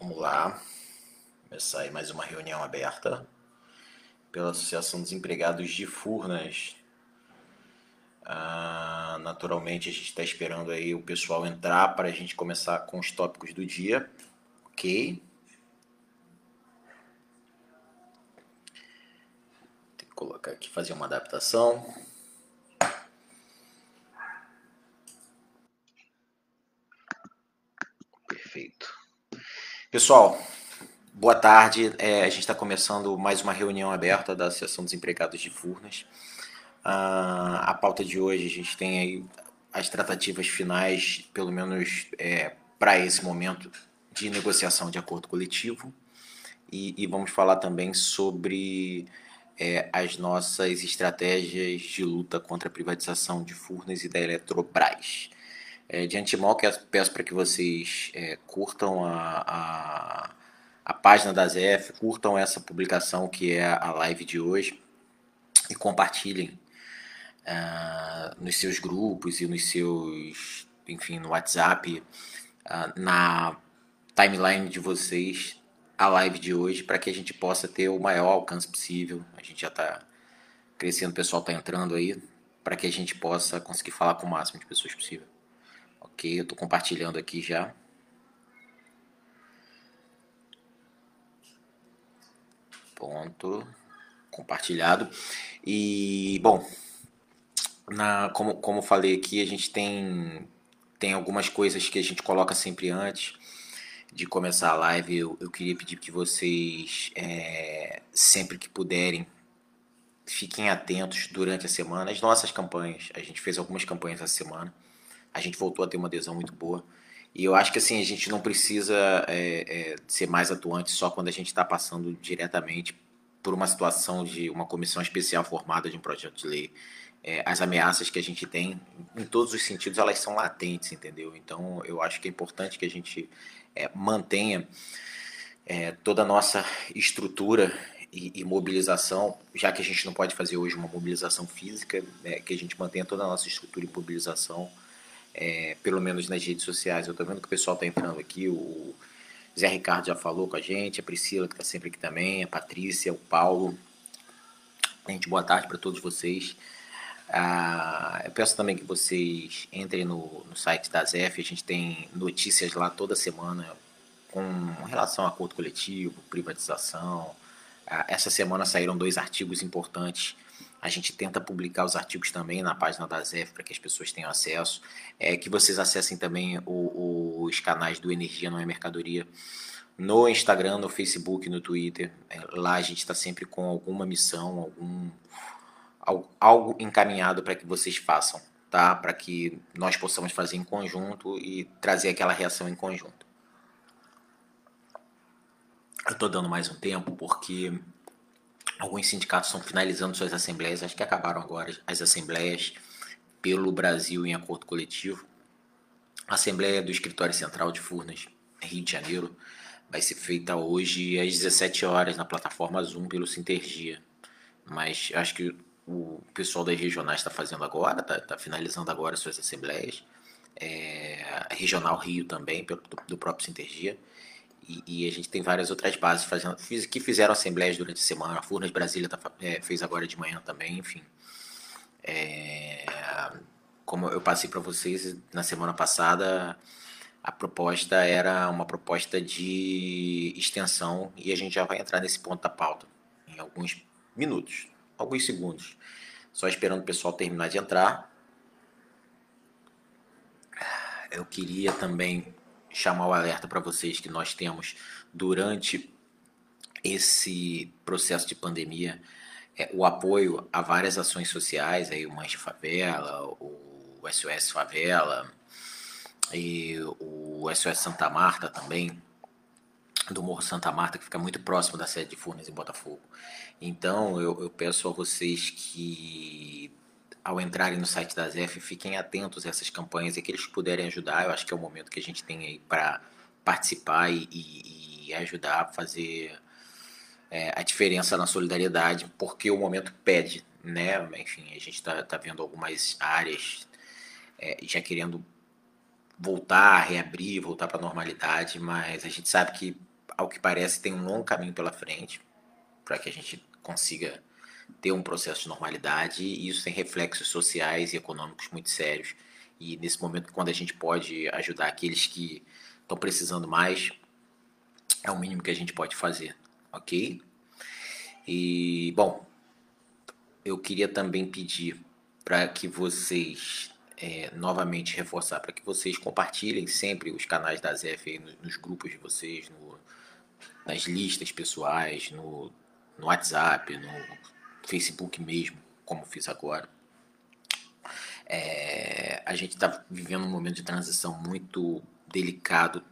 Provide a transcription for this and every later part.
Vamos lá. Começar aí mais uma reunião aberta pela Associação dos Empregados de Furnas. Ah, naturalmente a gente está esperando aí o pessoal entrar para a gente começar com os tópicos do dia. Ok. Tem que colocar aqui, fazer uma adaptação. Pessoal, boa tarde. É, a gente está começando mais uma reunião aberta da Associação dos Empregados de Furnas. Ah, a pauta de hoje, a gente tem aí as tratativas finais, pelo menos é, para esse momento, de negociação de acordo coletivo. E, e vamos falar também sobre é, as nossas estratégias de luta contra a privatização de Furnas e da Eletrobras. É, de antemão, peço para que vocês é, curtam a, a, a, página da ZF, curtam essa publicação que é a live de hoje e compartilhem uh, nos seus grupos e nos seus, enfim, no WhatsApp, uh, na timeline de vocês, a live de hoje, para que a gente possa ter o maior alcance possível. A gente já está crescendo, o pessoal está entrando aí, para que a gente possa conseguir falar com o máximo de pessoas possível. Ok, eu estou compartilhando aqui já. Ponto. Compartilhado. E, bom, na, como, como falei aqui, a gente tem, tem algumas coisas que a gente coloca sempre antes de começar a live. Eu, eu queria pedir que vocês, é, sempre que puderem, fiquem atentos durante a semana. As nossas campanhas, a gente fez algumas campanhas essa semana a gente voltou a ter uma adesão muito boa. E eu acho que assim, a gente não precisa é, é, ser mais atuante só quando a gente está passando diretamente por uma situação de uma comissão especial formada de um projeto de lei. É, as ameaças que a gente tem, em todos os sentidos, elas são latentes, entendeu? Então, eu acho que é importante que a gente é, mantenha é, toda a nossa estrutura e, e, mobilização, já que a gente não pode fazer hoje uma mobilização física, né, que a gente mantenha toda a nossa estrutura e mobilização é, pelo menos nas redes sociais. Eu estou vendo que o pessoal está entrando aqui, o Zé Ricardo já falou com a gente, a Priscila que está sempre aqui também, a Patrícia, o Paulo. Gente, boa tarde para todos vocês. Ah, eu peço também que vocês entrem no, no site da ZEF, a gente tem notícias lá toda semana com relação a acordo coletivo, privatização. Ah, essa semana saíram dois artigos importantes a gente tenta publicar os artigos também na página da ZEF para que as pessoas tenham acesso. É, que vocês acessem também o, os canais do Energia Não é Mercadoria no Instagram, no Facebook, no Twitter. É, lá a gente está sempre com alguma missão, algum algo encaminhado para que vocês façam, tá? Para que nós possamos fazer em conjunto e trazer aquela reação em conjunto. Eu estou dando mais um tempo porque Alguns sindicatos estão finalizando suas assembleias, acho que acabaram agora as assembleias pelo Brasil em acordo coletivo. A Assembleia do Escritório Central de Furnas, Rio de Janeiro, vai ser feita hoje às 17 horas na plataforma Zoom pelo Sintergia. Mas acho que o pessoal das regionais está fazendo agora, está tá finalizando agora suas assembleias. É, regional Rio também, do, do próprio Sintergia. E, a gente tem várias outras bases fazendo, que fizeram assembleias durante a semana. A Furnas Brasília tá, é, fez agora de manhã também, enfim. É, como eu passei para vocês na semana passada, a proposta era uma proposta de extensão e a gente já vai entrar nesse ponto da pauta em alguns minutos, alguns segundos. Só esperando o pessoal terminar de entrar. Eu queria também chamar o alerta para vocês que nós temos durante esse processo de pandemia é, o apoio a várias ações sociais, aí o Manche Favela, o SOS Favela e o SOS Santa Marta também, do Morro Santa Marta, que fica muito próximo da sede de Furnas em Botafogo. Então eu, eu peço a vocês que ao entrarem no site da ZEF, fiquem atentos a essas campanhas e que eles puderem ajudar. Eu acho que é o momento que a gente tem aí para participar e, e, e, ajudar a fazer é, a diferença na solidariedade, porque o momento pede, né? Enfim, a gente está tá vendo algumas áreas é, já querendo voltar, reabrir, voltar para a normalidade, mas a gente sabe que ao que parece, tem um longo caminho pela frente para que a gente consiga ter um processo de normalidade e isso tem reflexos sociais e econômicos muito sérios. E nesse momento, quando a gente pode ajudar aqueles que estão precisando mais, é o mínimo que a gente pode fazer, ok? E, bom, eu queria também pedir para que vocês, é, novamente reforçar, para que vocês compartilhem sempre os canais da ZF nos, nos grupos de vocês, no, nas listas pessoais, no, no WhatsApp, no Facebook mesmo, como fiz agora. É, a gente está vivendo um momento de transição muito delicado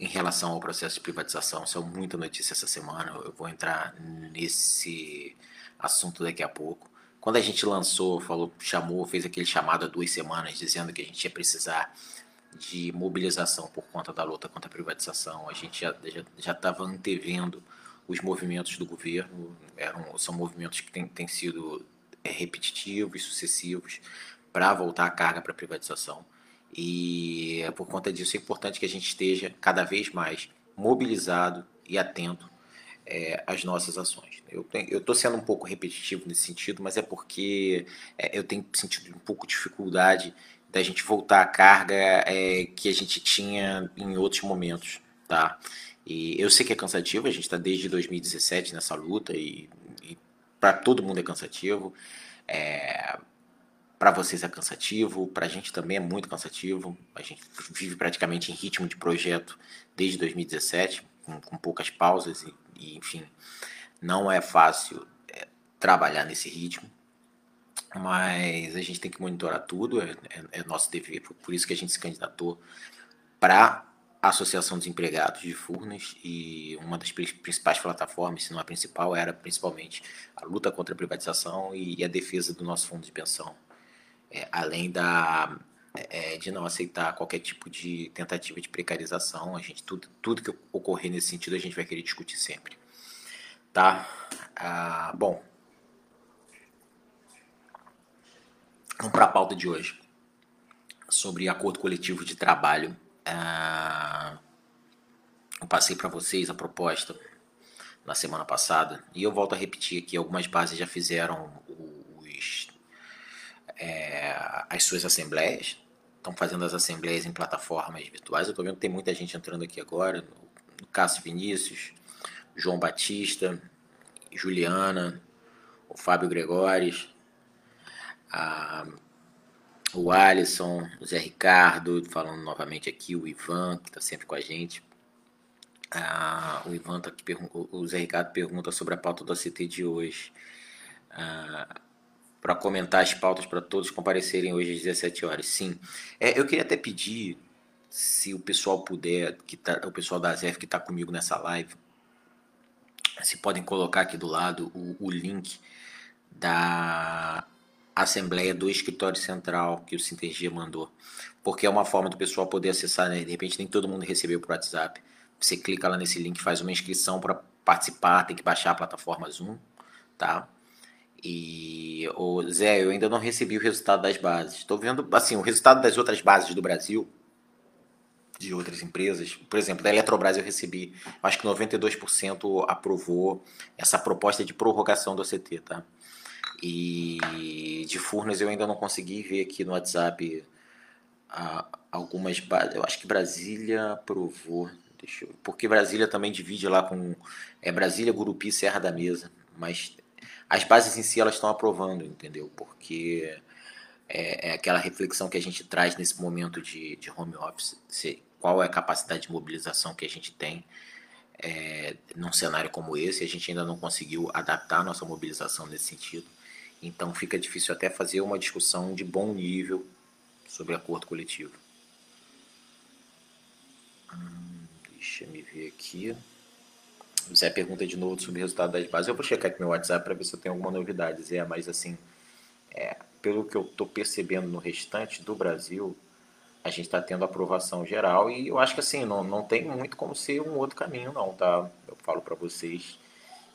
em relação ao processo de privatização. Saiu muita notícia essa semana, eu vou entrar nesse assunto daqui a pouco. Quando a gente lançou, falou, chamou, fez aquele chamado há duas semanas dizendo que a gente ia precisar de mobilização por conta da luta contra a privatização, a gente já estava antevendo os movimentos do governo, eram, são movimentos que têm, têm sido é, repetitivos, sucessivos, para voltar a carga para a privatização. E por conta disso é importante que a gente esteja cada vez mais mobilizado e atento é, às nossas ações. Eu estou sendo um pouco repetitivo nesse sentido, mas é porque é, eu tenho sentido um pouco de dificuldade da gente voltar à carga é, que a gente tinha em outros momentos, tá? E eu sei que é cansativo, a gente está desde 2017 nessa luta e, e para todo mundo é cansativo. É, para vocês é cansativo, para a gente também é muito cansativo. A gente vive praticamente em ritmo de projeto desde 2017, com, com poucas pausas e, e, enfim, não é fácil é, trabalhar nesse ritmo. Mas a gente tem que monitorar tudo, é, é, é nosso dever, por isso que a gente se candidatou para Associação dos Empregados de Furnas e uma das principais plataformas, se não a principal, era principalmente a luta contra a privatização e a defesa do nosso fundo de pensão é, além da é, de não aceitar qualquer tipo de tentativa de precarização, a gente tudo, tudo que ocorrer nesse sentido a gente vai querer discutir sempre, tá? Ah, bom, vamos para a pauta de hoje sobre acordo coletivo de trabalho. Ah, eu passei para vocês a proposta na semana passada e eu volto a repetir aqui algumas bases já fizeram os é, as suas assembleias, estão fazendo as assembleias em plataformas virtuais. Eu estou vendo que tem muita gente entrando aqui agora, o Cássio Vinícius, João Batista, Juliana, o Fábio Gregores, a, o Alisson, o Zé Ricardo, falando novamente aqui, o Ivan, que está sempre com a gente. Ah, o Ivan tá aqui, o Zé Ricardo pergunta sobre a pauta do ACT de hoje. Ah, para comentar as pautas para todos comparecerem hoje às 17 horas. Sim. É, eu queria até pedir, se o pessoal puder, que tá, o pessoal da ZF que está comigo nessa live, se podem colocar aqui do lado o, o link da Assembleia do Escritório Central que o Sintergia mandou. Porque é uma forma do pessoal poder acessar, né? De repente nem todo mundo recebeu por WhatsApp. Você clica lá nesse link, faz uma inscrição para participar, tem que baixar a plataforma Zoom, tá? E, o Zé, eu ainda não recebi o resultado das bases. Estou vendo, assim, o resultado das outras bases do Brasil, de outras empresas. Por exemplo, da Eletrobras eu recebi, acho que 92% aprovou essa proposta de prorrogação do ACT, tá? E de Furnas eu ainda não consegui ver aqui no WhatsApp ah, algumas. Eu acho que Brasília aprovou. Deixa eu, porque Brasília também divide lá com é Brasília, Gurupi, Serra da Mesa. Mas as bases em si elas estão aprovando, entendeu? Porque é, é, aquela reflexão que a gente traz nesse momento de, de home office, se, qual é a capacidade de mobilização que a gente tem é, num cenário como esse, a gente ainda não conseguiu adaptar a nossa mobilização nesse sentido. Então fica difícil até fazer uma discussão de bom nível sobre acordo coletivo. Hum, deixa eu ver aqui. O Zé pergunta de novo sobre o resultado das bases. Eu vou checar aqui meu WhatsApp para ver se eu tenho alguma novidade, Zé, mas assim, é, pelo que eu estou percebendo no restante do Brasil, a gente está tendo aprovação geral e eu acho que assim, não, não tem muito como ser um outro caminho não, tá? Eu falo para vocês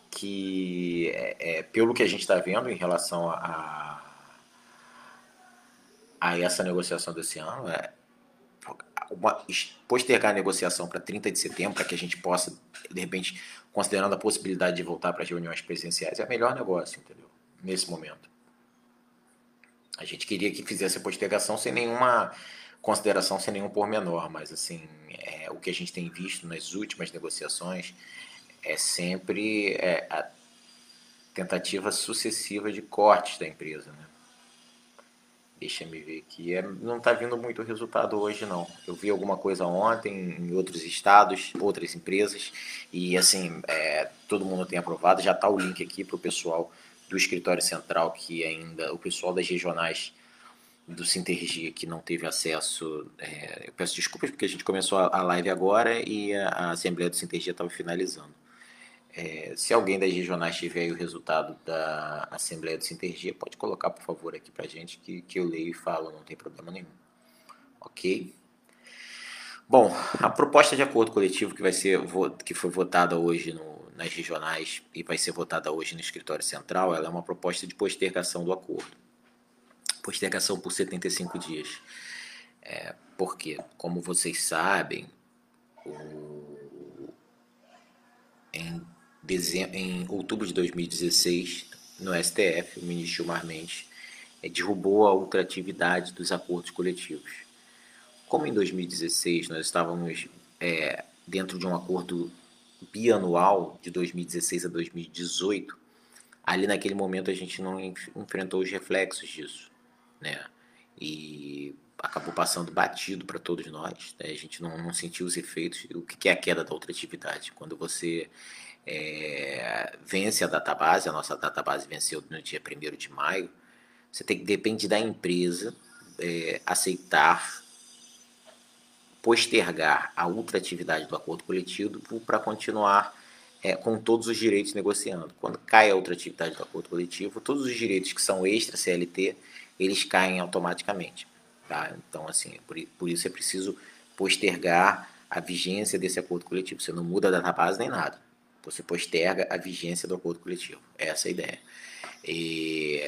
que é, é, pelo que a gente está vendo em relação a, a essa negociação desse ano, é, uma, postergar a negociação para 30 de setembro, para que a gente possa, de repente, considerando a possibilidade de voltar para as reuniões presenciais, é o melhor negócio, entendeu? Nesse momento. A gente queria que fizesse a postergação sem nenhuma consideração, sem nenhum pormenor, mas assim, é, o que a gente tem visto nas últimas negociações é sempre é, a tentativa sucessiva de cortes da empresa, né? Deixa me ver aqui. É, não está vindo muito resultado hoje, não. Eu vi alguma coisa ontem em outros estados, outras empresas, e assim, é, todo mundo tem aprovado. Já está o link aqui para o pessoal do escritório central, que ainda, o pessoal das regionais do Sintergia que não teve acesso. É, eu peço desculpas porque a gente começou a live agora e a, a Assembleia do Sintergia estava finalizando. É, se alguém das regionais tiver aí o resultado da Assembleia do Sintergia, pode colocar, por favor, aqui para gente, que, que eu leio e falo, não tem problema nenhum. Ok? Bom, a proposta de acordo coletivo que vai ser que foi votada hoje no, nas regionais e vai ser votada hoje no escritório central, ela é uma proposta de postergação do acordo. Postergação por 75 dias. É, porque, como vocês sabem, o, em em outubro de 2016, no STF, o ministro Gilmar Mendes é, derrubou a ultratividade dos acordos coletivos. Como em 2016 nós estávamos é, dentro de um acordo bianual de 2016 a 2018, ali naquele momento a gente não enfrentou os reflexos disso, né? E acabou passando batido para todos nós. Né? A gente não, não sentiu os efeitos. O que é a queda da ultratividade? Quando você é, vence a database, a nossa database venceu no dia 1 de maio, você tem que, depende da empresa, é, aceitar postergar a ultratividade do acordo coletivo para continuar é, com todos os direitos negociando. Quando cai a ultratividade do acordo coletivo, todos os direitos que são extra CLT, eles caem automaticamente. Tá? Então, assim, por, por isso é preciso postergar a vigência desse acordo coletivo. Você não muda a database nem nada. Você posterga a vigência do acordo coletivo. Essa é a ideia. E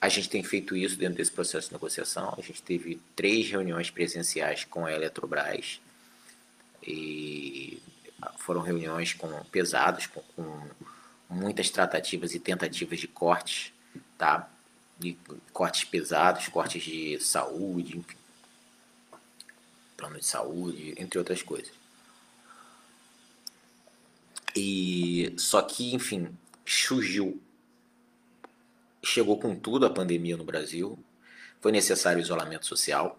a gente tem feito isso dentro desse processo de negociação. A gente teve três reuniões presenciais com a Eletrobras. E foram reuniões com, pesadas, com, com muitas tratativas e tentativas de cortes, tá? De cortes pesados, cortes de saúde, enfim, plano de saúde, entre outras coisas. E só que, enfim, surgiu, chegou com tudo a pandemia no Brasil, foi necessário isolamento social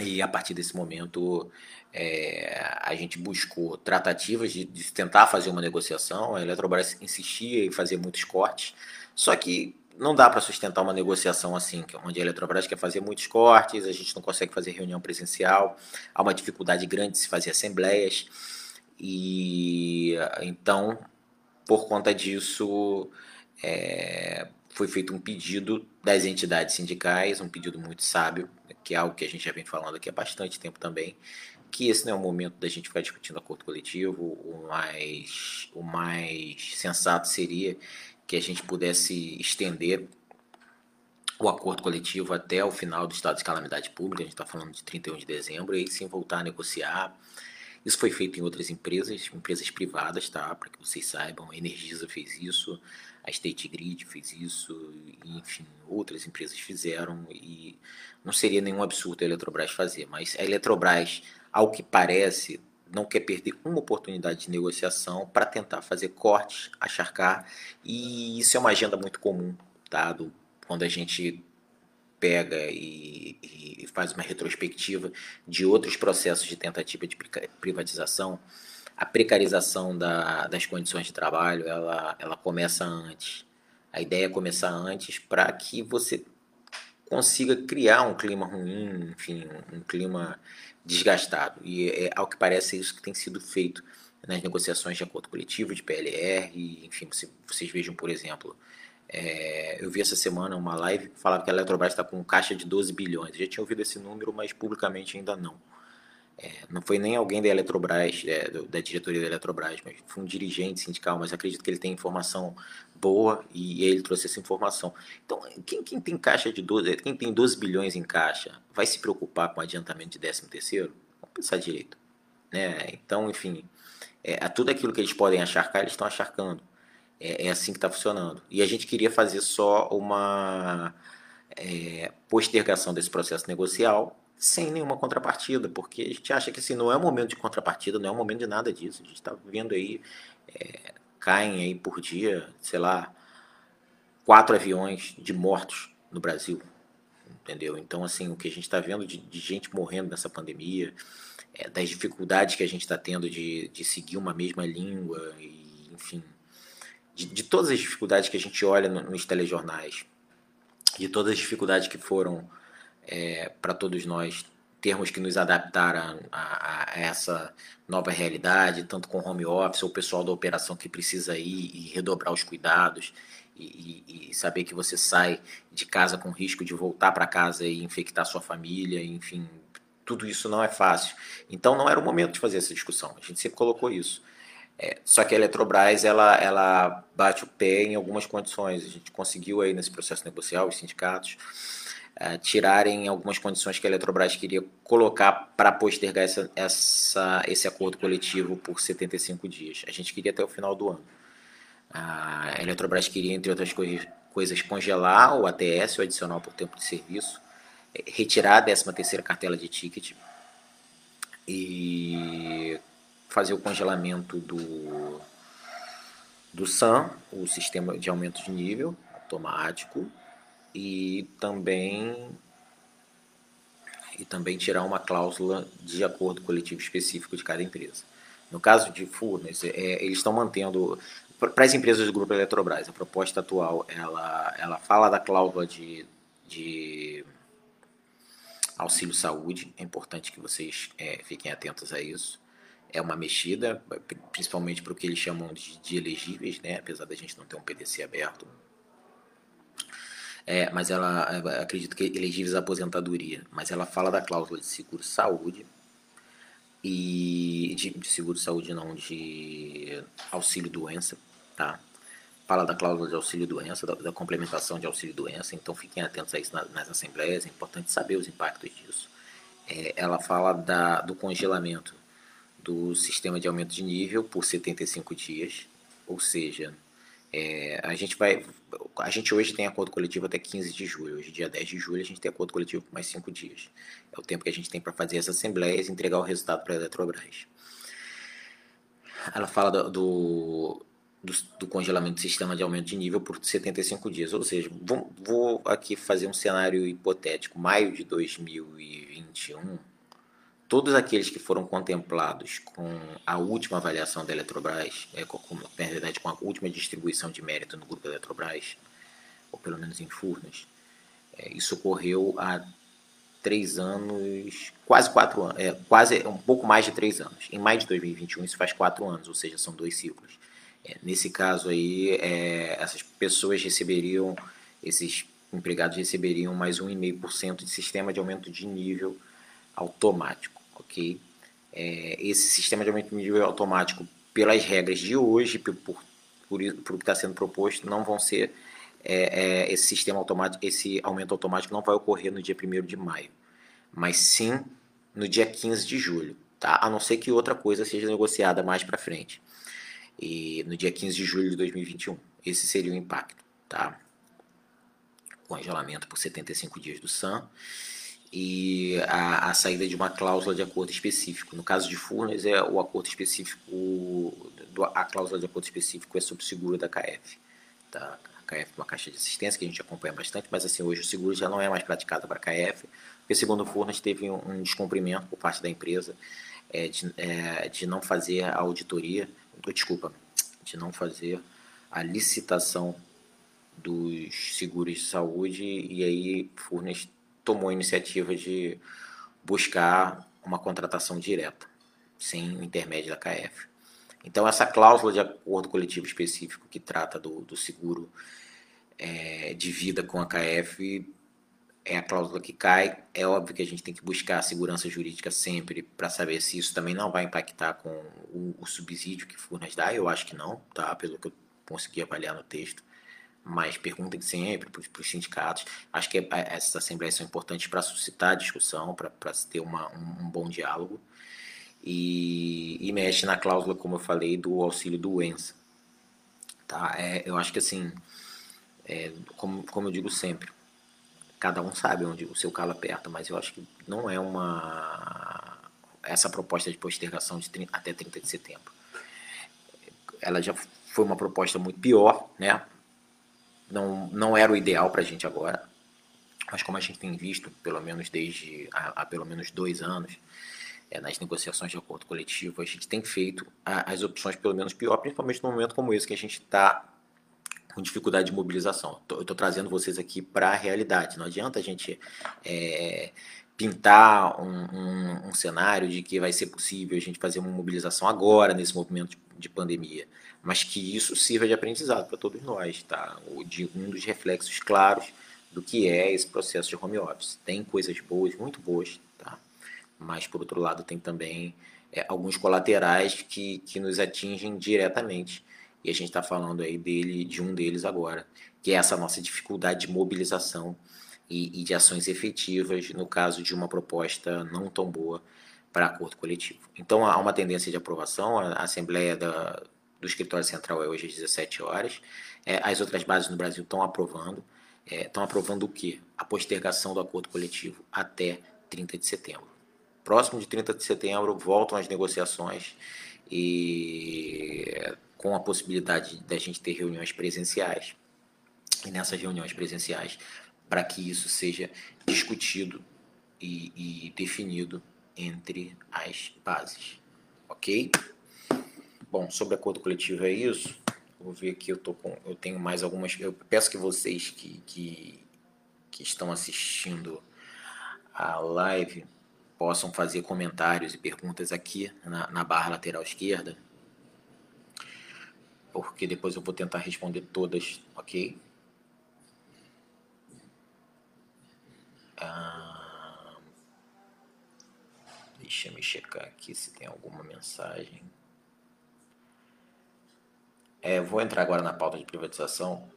e a partir desse momento é, a gente buscou tratativas de, de, tentar fazer uma negociação. A Eletrobras insistia em fazer muitos cortes, só que não dá para sustentar uma negociação assim, onde a Eletrobras quer fazer muitos cortes, a gente não consegue fazer reunião presencial, há uma dificuldade grande de se fazer assembleias. E então, por conta disso, é, foi feito um pedido das entidades sindicais, um pedido muito sábio, que é algo que a gente já vem falando aqui há bastante tempo também, que esse não é o momento da gente ficar discutindo acordo coletivo, o mais, o mais sensato seria que a gente pudesse estender o acordo coletivo até o final do estado de calamidade pública, a gente está falando de 31 de dezembro, e aí sim voltar a negociar isso foi feito em outras empresas, empresas privadas, tá? Para que vocês saibam, a Energisa fez isso, a State Grid fez isso, enfim, outras empresas fizeram e não seria nenhum absurdo a Eletrobras fazer, mas a Eletrobras, ao que parece, não quer perder uma oportunidade de negociação para tentar fazer cortes, acharcar, e isso é uma agenda muito comum, tá? Do, quando a gente pega e, e, faz uma retrospectiva de outros processos de tentativa de privatização, a precarização da, das condições de trabalho ela, ela começa antes. A ideia é começar antes para que você consiga criar um clima ruim, enfim, um, clima desgastado. E é, ao que parece é isso que tem sido feito nas negociações de acordo coletivo, de PLR, e, enfim, vocês vejam, por exemplo, é, eu vi essa semana uma live que falava que a Eletrobras está com caixa de 12 bilhões. Eu já tinha ouvido esse número, mas publicamente ainda não. é, não foi nem alguém da Eletrobras, é, da diretoria da Eletrobras, mas foi um dirigente sindical, mas acredito que ele tem informação boa e ele trouxe essa informação. Então, quem, quem tem caixa de 12, quem tem 12 bilhões em caixa, vai se preocupar com adiantamento de 13 terceiro? Vamos pensar direito. Né? Então, enfim, é, tudo aquilo que eles podem acharcar, eles estão acharcando. É, é assim que está funcionando. E a gente queria fazer só uma é, postergação desse processo negocial sem nenhuma contrapartida, porque a gente acha que assim, não é um momento de contrapartida, não é um momento de nada disso. A gente está vendo aí, é, caem aí por dia, sei lá, quatro aviões de mortos no Brasil, entendeu? Então, assim, o que a gente está vendo de, de, gente morrendo nessa pandemia, é, das dificuldades que a gente está tendo de, de seguir uma mesma língua, e, enfim, de, de todas as dificuldades que a gente olha no, nos telejornais, de todas as dificuldades que foram é, para todos nós termos que nos adaptar a, a, a, essa nova realidade, tanto com home office, o pessoal da operação que precisa ir e redobrar os cuidados e, e, e saber que você sai de casa com risco de voltar para casa e infectar sua família, enfim, tudo isso não é fácil. Então não era o momento de fazer essa discussão, a gente sempre colocou isso. É, só que a Eletrobras ela, ela bate o pé em algumas condições. A gente conseguiu aí nesse processo negocial, os sindicatos, uh, tirarem algumas condições que a Eletrobras queria colocar para postergar essa, essa, esse acordo coletivo por 75 dias. A gente queria até o final do ano. A Eletrobras queria, entre outras coisas, coisas congelar o ATS, o adicional por tempo de serviço, é, retirar a 13 terceira cartela de ticket e fazer o congelamento do, do SAM, o sistema de aumento de nível automático, e também e também tirar uma cláusula de acordo coletivo específico de cada empresa. No caso de Furnas, é, eles estão mantendo para as empresas do grupo Eletrobras, a proposta atual ela, ela fala da cláusula de, de auxílio saúde, é importante que vocês é, fiquem atentos a isso. É uma mexida, principalmente para o que eles chamam de, de elegíveis, né? apesar da gente não ter um PDC aberto, é, mas ela, acredito que elegíveis à aposentadoria, mas ela fala da cláusula de seguro-saúde e de, de seguro-saúde não, de auxílio-doença, tá? Fala da cláusula de auxílio-doença, da, da, complementação de auxílio-doença, então fiquem atentos a isso nas, nas assembleias, é importante saber os impactos disso. É, ela fala da, do congelamento do sistema de aumento de nível por 75 dias, ou seja, é, a gente vai. A gente hoje tem acordo coletivo até 15 de julho. Hoje, dia 10 de julho, a gente tem acordo coletivo por mais 5 dias. É o tempo que a gente tem para fazer as assembleias e entregar o resultado para a Eletrobras. Ela fala do, do, do, do, congelamento do sistema de aumento de nível por 75 dias. Ou seja, vou, vou aqui fazer um cenário hipotético. Maio de 2021 todos aqueles que foram contemplados com a última avaliação da Eletrobras, é, com, na verdade com a última distribuição de mérito no grupo Eletrobras, ou pelo menos em Furnas, é, isso ocorreu há três anos, quase quatro anos, é, quase um pouco mais de três anos. Em maio de 2021 isso faz quatro anos, ou seja, são dois ciclos. É, nesse caso aí, é, essas pessoas receberiam, esses empregados receberiam mais 1,5% de sistema de aumento de nível automático ok? É, esse sistema de aumento nível automático, pelas regras de hoje, por, por, por, por o que está sendo proposto, não vão ser é, é, esse sistema automático, esse aumento automático não vai ocorrer no dia 1 de maio, mas sim no dia 15 de julho, tá? A não ser que outra coisa seja negociada mais para frente. E no dia 15 de julho de 2021, esse seria o impacto, tá? Congelamento por 75 dias do SAM e a, a, saída de uma cláusula de acordo específico. No caso de Furnas, é o acordo específico, a cláusula de acordo específico é sobre o seguro da KF. Tá? A KF é uma caixa de assistência que a gente acompanha bastante, mas assim, hoje o seguro já não é mais praticado para a KF, porque segundo Furnas teve um, um descumprimento por parte da empresa é, de, é, de não fazer a auditoria, desculpa, de não fazer a licitação dos seguros de saúde e aí Furnas tomou a iniciativa de buscar uma contratação direta, sem intermédio da KF. Então, essa cláusula de acordo coletivo específico que trata do, do seguro é, de vida com a KF é a cláusula que cai. É óbvio que a gente tem que buscar a segurança jurídica sempre para saber se isso também não vai impactar com o, o subsídio que Furnas dá. Eu acho que não, tá? Pelo que eu consegui avaliar no texto. Mas perguntem sempre para os sindicatos. Acho que essas assembleias são importantes para suscitar discussão, para se ter uma, um, um, bom diálogo. E, e, mexe na cláusula, como eu falei, do auxílio doença. Tá? É, eu acho que assim, é, como, como eu digo sempre, cada um sabe onde o seu calo aperta, mas eu acho que não é uma essa proposta de postergação de 30, até 30 de setembro. Ela já foi uma proposta muito pior, né? Não, não era o ideal para a gente agora, mas como a gente tem visto, pelo menos desde há, há pelo menos dois anos, é, nas negociações de acordo coletivo, a gente tem feito a, as opções pelo menos pior, principalmente num momento como esse que a gente está com dificuldade de mobilização. Eu estou trazendo vocês aqui para a realidade. Não adianta a gente é, pintar um, um, um, cenário de que vai ser possível a gente fazer uma mobilização agora, nesse movimento de, de pandemia, mas que isso sirva de aprendizado para todos nós, tá? De um dos reflexos claros do que é esse processo de home office. Tem coisas boas, muito boas, tá? Mas, por outro lado, tem também é, alguns colaterais que, que nos atingem diretamente e a gente está falando aí dele, de um deles agora, que é essa nossa dificuldade de mobilização e, e de ações efetivas no caso de uma proposta não tão boa para acordo coletivo. Então há uma tendência de aprovação, a Assembleia da, do Escritório Central é hoje às 17 horas, é, as outras bases no Brasil estão aprovando, estão é, aprovando o quê? A postergação do acordo coletivo até 30 de setembro. Próximo de 30 de setembro voltam as negociações e com a possibilidade da gente ter reuniões presenciais. E nessas reuniões presenciais, para que isso seja discutido e, e, definido entre as bases. Ok? Bom, sobre acordo coletivo é isso. Vou ver aqui, eu, tô com, eu tenho mais algumas. Eu peço que vocês que, que, que estão assistindo a live possam fazer comentários e perguntas aqui na, na barra lateral esquerda porque depois eu vou tentar responder todas, ok? Ah, deixa eu checar aqui se tem alguma mensagem. É, vou entrar agora na pauta de privatização.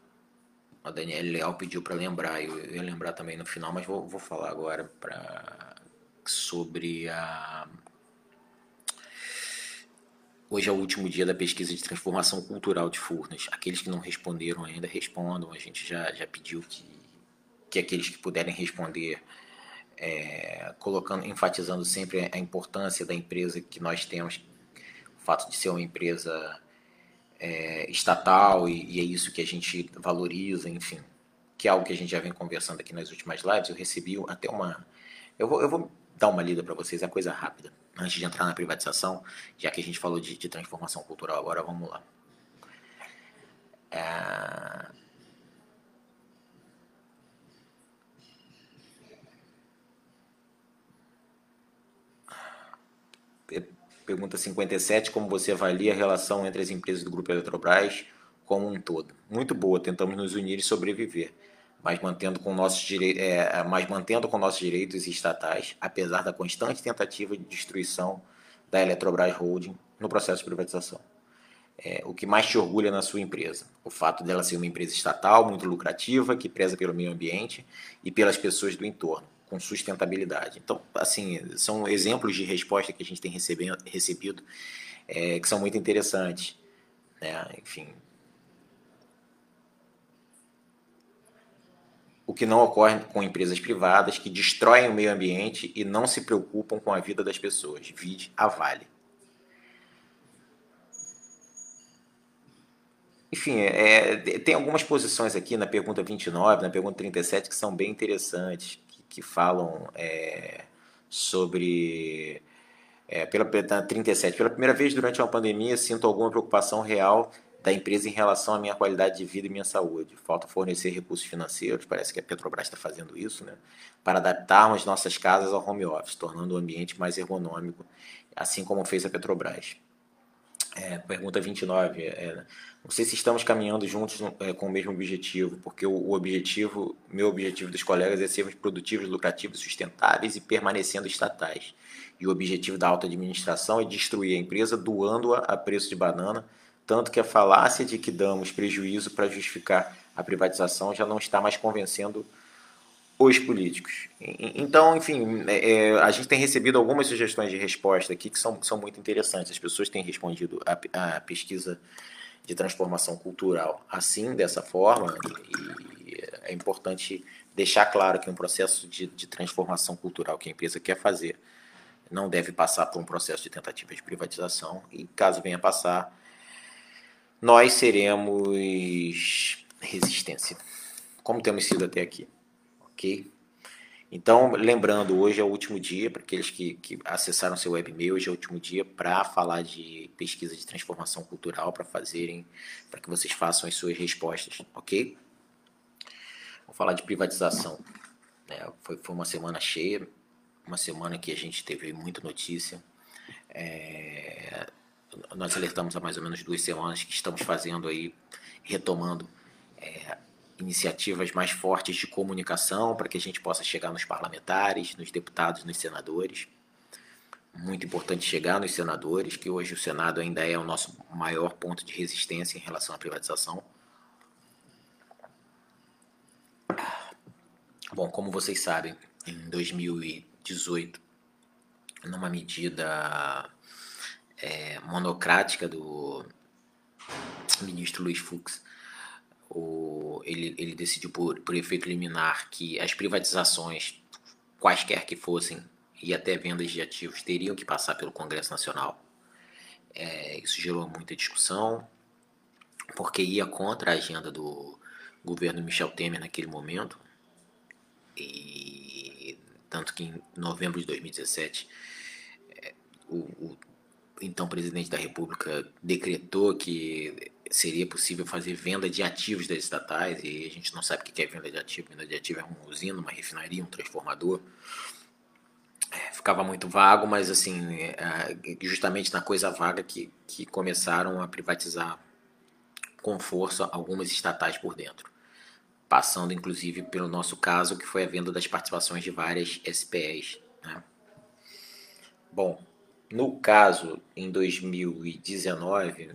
A Daniela Leal pediu para lembrar, eu ia lembrar também no final, mas vou, vou falar agora pra, sobre a Hoje é o último dia da pesquisa de transformação cultural de Furnas. Aqueles que não responderam ainda respondam. A gente já, já pediu que, que aqueles que puderem responder, é, colocando, enfatizando sempre a importância da empresa que nós temos, o fato de ser uma empresa é, estatal e, e é isso que a gente valoriza, enfim, que é algo que a gente já vem conversando aqui nas últimas lives. Eu recebi até uma. Eu vou, eu vou dar uma lida para vocês, é coisa rápida antes de entrar na privatização, já que a gente falou de, de transformação cultural, agora vamos lá. É... Pergunta 57, como você avalia a relação entre as empresas do Grupo Eletrobras como um todo? Muito boa, tentamos nos unir e sobreviver mas mantendo com nossos direitos, é, mas mantendo com nossos direitos estatais, apesar da constante tentativa de destruição da Eletrobras Holding no processo de privatização. É, o que mais te orgulha na sua empresa? O fato dela ser uma empresa estatal, muito lucrativa, que preza pelo meio ambiente e pelas pessoas do entorno, com sustentabilidade. Então, assim, são exemplos de resposta que a gente tem recebido é, que são muito interessantes. Né? Enfim, o que não ocorre com empresas privadas que destroem o meio ambiente e não se preocupam com a vida das pessoas. Vide a Vale. Enfim, é, tem algumas posições aqui na pergunta 29, na pergunta 37, que são bem interessantes, que, falam é, sobre. É, pela, 37, pela primeira vez durante uma pandemia, sinto alguma preocupação real da empresa em relação à minha qualidade de vida e minha saúde. Falta fornecer recursos financeiros, parece que a Petrobras está fazendo isso, né? para adaptarmos nossas casas ao home office, tornando o ambiente mais ergonômico, assim como fez a Petrobras. É, pergunta 29. É, não sei se estamos caminhando juntos é, com o mesmo objetivo, porque o, o, objetivo, meu objetivo dos colegas é sermos produtivos, lucrativos, sustentáveis e permanecendo estatais. E o objetivo da alta administração é destruir a empresa doando-a a preço de banana, tanto que a falácia de que damos prejuízo para justificar a privatização já não está mais convencendo os políticos. Então, enfim, é, é, a gente tem recebido algumas sugestões de resposta aqui que são, são muito interessantes. As pessoas têm respondido a pesquisa de transformação cultural assim, dessa forma, e, é importante deixar claro que um processo de, de transformação cultural que a empresa quer fazer não deve passar por um processo de tentativa de privatização, e caso venha passar, nós seremos resistência, como temos sido até aqui ok? Então, lembrando, hoje é o último dia, para aqueles que, que acessaram seu webmail, hoje é o último dia para falar de pesquisa de transformação cultural, para fazerem, para que vocês façam as suas respostas, ok? Vou falar de privatização. É, foi, foi uma semana cheia, uma semana que a gente teve muita notícia. É, nós alertamos há mais ou menos duas semanas que estamos fazendo aí, retomando é, iniciativas mais fortes de comunicação para que a gente possa chegar nos parlamentares, nos deputados, nos senadores. Muito importante chegar nos senadores, que hoje o Senado ainda é o nosso maior ponto de resistência em relação à privatização. Bom, como vocês sabem, em 2018, numa medida é, monocrática do ministro Luiz Fux, o, ele, ele decidiu por, por efeito liminar que as privatizações, quaisquer que fossem, e até vendas de ativos, teriam que passar pelo Congresso Nacional. É, isso gerou muita discussão, porque ia contra a agenda do governo Michel Temer naquele momento. E tanto que em novembro de 2017 é, o, o então presidente da República decretou que seria possível fazer venda de ativos das estatais, e a gente não sabe o que é venda de ativo. Venda de ativo é uma usina, uma refinaria, um transformador. É, ficava muito vago, mas assim, é, justamente na coisa vaga que, que começaram a privatizar com força algumas estatais por dentro. Passando inclusive pelo nosso caso, que foi a venda das participações de várias SPEs. Né? Bom, no caso, em 2019,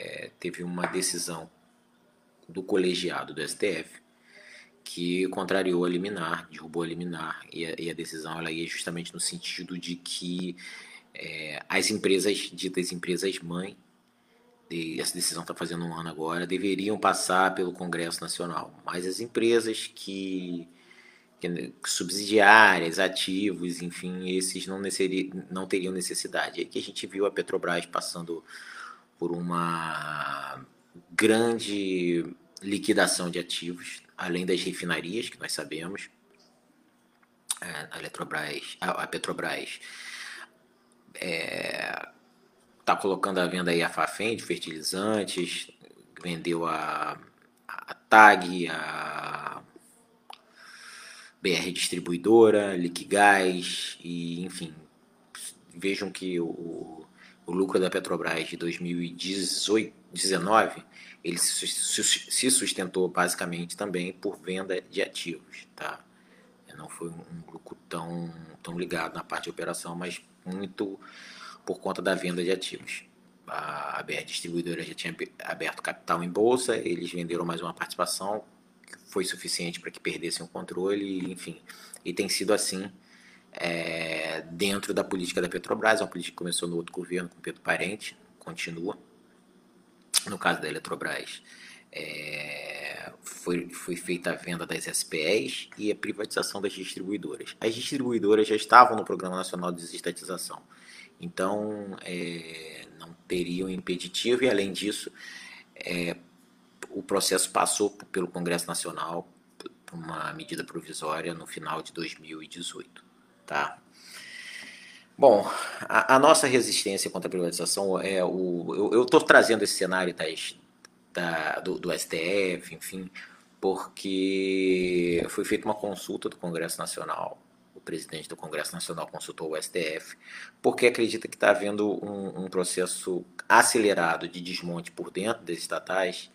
é, teve uma decisão do colegiado do STF que contrariou a liminar, derrubou a liminar, e a, e a decisão ela ia justamente no sentido de que é, as empresas, ditas empresas mãe, essa decisão está fazendo um ano agora, deveriam passar pelo Congresso Nacional, mas as empresas que, que subsidiárias, ativos, enfim, esses não, não teriam necessidade. É que a gente viu a Petrobras passando por uma grande liquidação de ativos, além das refinarias, que nós sabemos. É, a Eletrobras, a, Petrobras está é, tá colocando à venda aí a Fafem de fertilizantes, vendeu a, a TAG, a BR Distribuidora, Liquigás, e enfim, vejam que o, o lucro da Petrobras de 2019 ele se sustentou basicamente também por venda de ativos, tá? Não foi um lucro tão, tão ligado na parte de operação, mas muito por conta da venda de ativos. A BR Distribuidora já tinha aberto capital em bolsa, eles venderam mais uma participação que foi suficiente para que perdessem o controle, enfim. E tem sido assim é, dentro da política da Petrobras, uma política que começou no outro governo com Pedro Parente, continua. No caso da Eletrobras, é, foi, foi feita a venda das SPEs e a privatização das distribuidoras. As distribuidoras já estavam no Programa Nacional de Desestatização, então é, não teriam impeditivo, e além disso, é, o processo passou pelo Congresso Nacional por uma medida provisória no final de 2018. Tá? Bom, a, a nossa resistência contra a privatização é o. Eu estou trazendo esse cenário das, da, do, do STF, enfim, porque foi feita uma consulta do Congresso Nacional. O, presidente do Congresso Nacional consultou o STF, porque acredita que está havendo um, um, processo acelerado de desmonte por dentro das estatais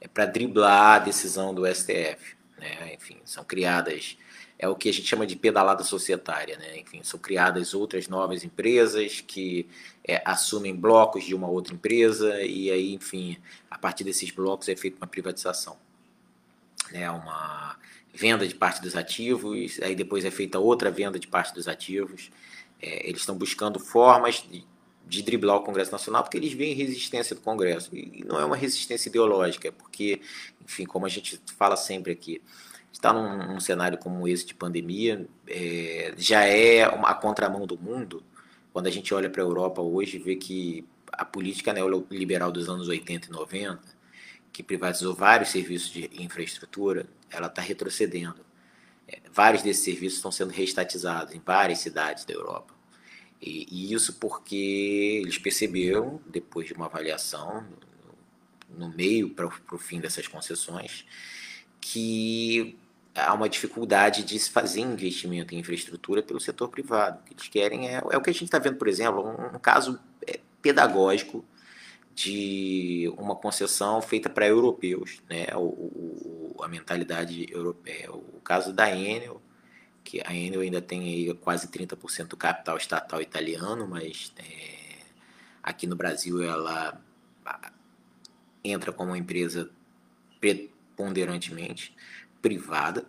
é, para driblar a decisão do STF. Né? Enfim, são criadas é o que a gente chama de pedalada societária, né? Enfim, são criadas outras novas empresas que é, assumem blocos de uma outra empresa e aí, enfim, a partir desses blocos é feita uma privatização, né? Uma venda de parte dos ativos, aí depois é feita outra venda de parte dos ativos. É, eles estão buscando formas de, de driblar o Congresso Nacional porque eles veem resistência do Congresso e não é uma resistência ideológica, porque, enfim, como a gente fala sempre aqui está num, num, cenário como esse de pandemia, é, já é uma, a contramão do mundo. Quando a gente olha para a Europa hoje, vê que a política neoliberal dos anos 80 e 90, que privatizou vários serviços de infraestrutura, ela está retrocedendo. É, vários desses serviços estão sendo reestatizados em várias cidades da Europa. E, isso porque eles perceberam, depois de uma avaliação, no meio para o fim dessas concessões, que há uma dificuldade de se fazer investimento em infraestrutura pelo setor privado. O que eles querem é, é o que a gente está vendo, por exemplo, um, um caso é, pedagógico de uma concessão feita para europeus, né? O, o, a mentalidade europeia. O caso da Enel, que a Enel ainda tem aí quase 30% do capital estatal italiano, mas é, aqui no Brasil ela entra como uma empresa preponderantemente privada,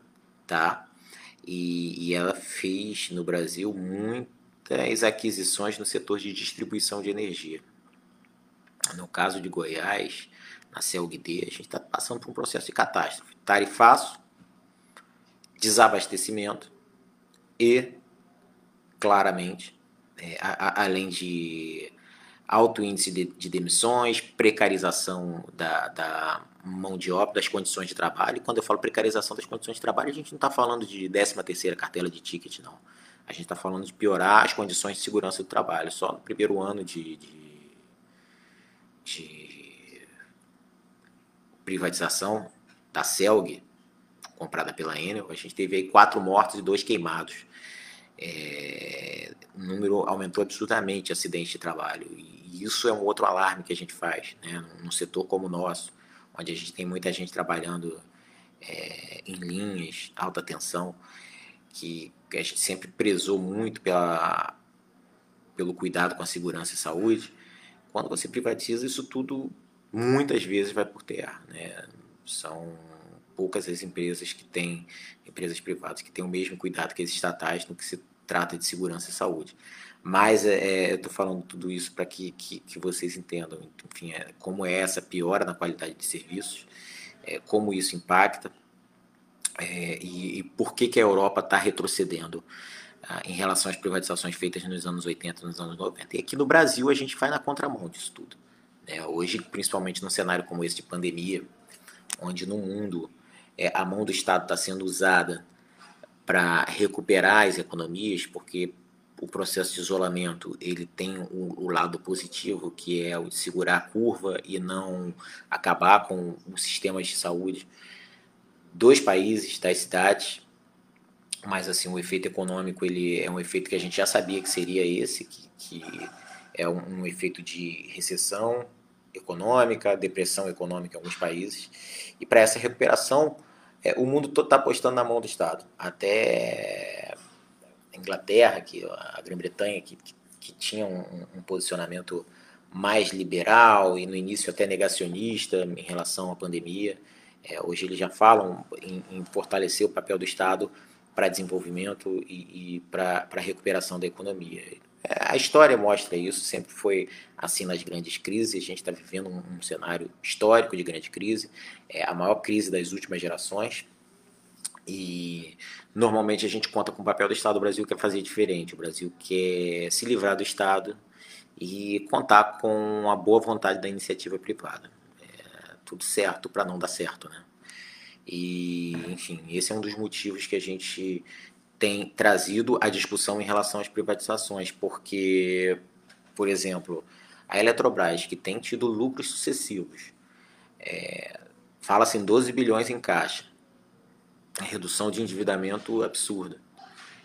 tá? E, e ela fez no Brasil muitas aquisições no setor de distribuição de energia. No caso de Goiás, na CELGD, a gente está passando por um processo de catástrofe. Tarifaço, desabastecimento e, claramente, é, a, a, além de alto índice de, de demissões, precarização da, da, mão de obra, das condições de trabalho. E quando eu falo precarização das condições de trabalho, a gente não está falando de 13 terceira cartela de ticket, não. A gente está falando de piorar as condições de segurança do trabalho. Só no primeiro ano de, de, de privatização da Celg, comprada pela Enel, a gente teve aí quatro mortos e dois queimados. É, o número aumentou absurdamente acidente de trabalho. E isso é um outro alarme que a gente faz, né, num setor como o nosso, onde a gente tem muita gente trabalhando é, em linhas, alta tensão, que a gente sempre prezou muito pela, pelo cuidado com a segurança e saúde. Quando você privatiza, isso tudo muitas vezes vai por terra. Né? São poucas as empresas que têm, empresas privadas, que têm o mesmo cuidado que as estatais no que se trata de segurança e saúde. Mas é, é eu estou falando tudo isso para que, que, que, vocês entendam, enfim, é, como é essa piora na qualidade de serviços, é, como isso impacta é, e, e, por que, que a Europa está retrocedendo ah, em relação às privatizações feitas nos anos 80 nos anos 90. E aqui no Brasil a gente vai na contramão disso tudo. Né? Hoje, principalmente num cenário como esse de pandemia, onde no mundo é, a mão do Estado está sendo usada para recuperar as economias, porque o processo de isolamento ele tem o, o, lado positivo, que é o de segurar a curva e não acabar com os sistemas de saúde dos países, das cidades. Mas assim, o efeito econômico ele é um efeito que a gente já sabia que seria esse, que, que é um, um efeito de recessão econômica, depressão econômica em alguns países. E para essa recuperação, é, o mundo todo está apostando na mão do Estado. Até Inglaterra, que, a Grã-Bretanha, que, que, tinha um, um, posicionamento mais liberal e no início até negacionista em relação à pandemia. É, hoje eles já falam em, em, fortalecer o papel do Estado para desenvolvimento e, e para recuperação da economia. É, a história mostra isso, sempre foi assim nas grandes crises. A gente está vivendo um, um, cenário histórico de grande crise, é a maior crise das últimas gerações. E normalmente a gente conta com o papel do Estado. O Brasil quer fazer diferente. O Brasil quer se livrar do Estado e contar com a boa vontade da iniciativa privada. É tudo certo para não dar certo, né? E, enfim, esse é um dos motivos que a gente tem trazido a discussão em relação às privatizações, porque, por exemplo, a Eletrobras, que tem tido lucros sucessivos, é, fala-se em 12 bilhões em caixa, redução de endividamento absurda.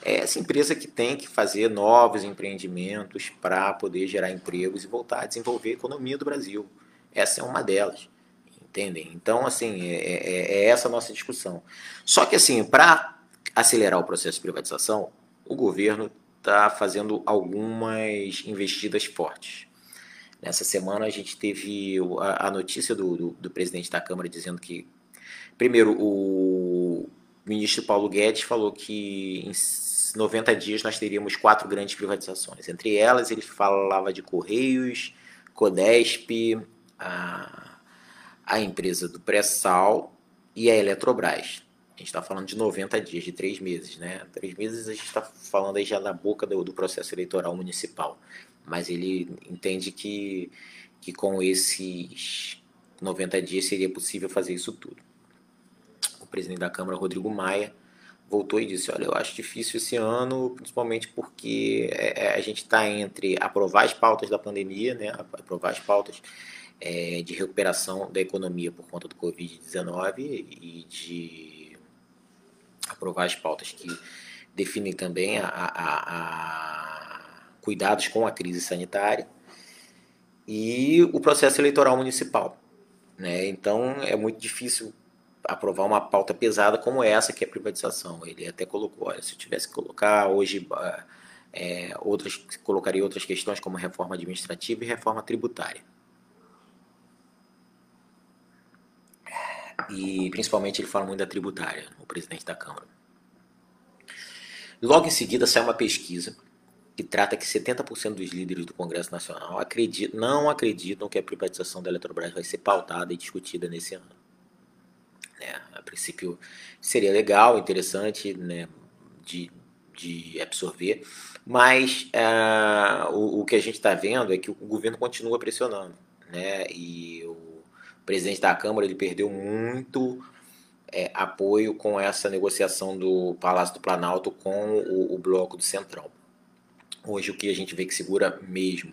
é essa empresa que tem que fazer novos empreendimentos para poder gerar empregos e voltar a desenvolver a economia do Brasil. Essa é uma delas. Entendem? Então, assim, é, é, é essa a nossa discussão. Só que, assim, para acelerar o processo de privatização, o governo está fazendo algumas investidas fortes. Nessa semana a gente teve a, a notícia do, do, do, presidente da Câmara dizendo que, primeiro, o ministro Paulo Guedes falou que em 90 dias nós teríamos quatro grandes privatizações. Entre elas, ele falava de Correios, Codesp, a, a empresa do pré-sal e a Eletrobras. A gente está falando de 90 dias, de três meses, né? Três meses a gente está falando aí já na boca do, do, processo eleitoral municipal. Mas ele entende que, que com esses 90 dias seria possível fazer isso tudo. Presidente da Câmara, Rodrigo Maia, voltou e disse: Olha, eu acho difícil esse ano, principalmente porque é, é, a gente está entre aprovar as pautas da pandemia, né? aprovar as pautas é, de recuperação da economia por conta do Covid-19 e de aprovar as pautas que definem também a, a, a cuidados com a crise sanitária e o processo eleitoral municipal. Né? Então é muito difícil aprovar uma pauta pesada como essa, que é a privatização. Ele até colocou, olha, se eu tivesse que colocar hoje é, outras, colocaria outras questões como reforma administrativa e reforma tributária. e principalmente ele fala muito da tributária, o presidente da Câmara. Logo em seguida sai uma pesquisa que trata que 70% dos líderes do Congresso Nacional acreditam, não acreditam que a privatização da Eletrobras vai ser pautada e discutida nesse ano. Né? A princípio seria legal, interessante né, de, de absorver, mas uh, o, o que a gente está vendo é que o governo continua pressionando. Né? E o presidente da Câmara ele perdeu muito é, apoio com essa negociação do Palácio do Planalto com o, o, bloco do Centrão. Hoje o que a gente vê que segura mesmo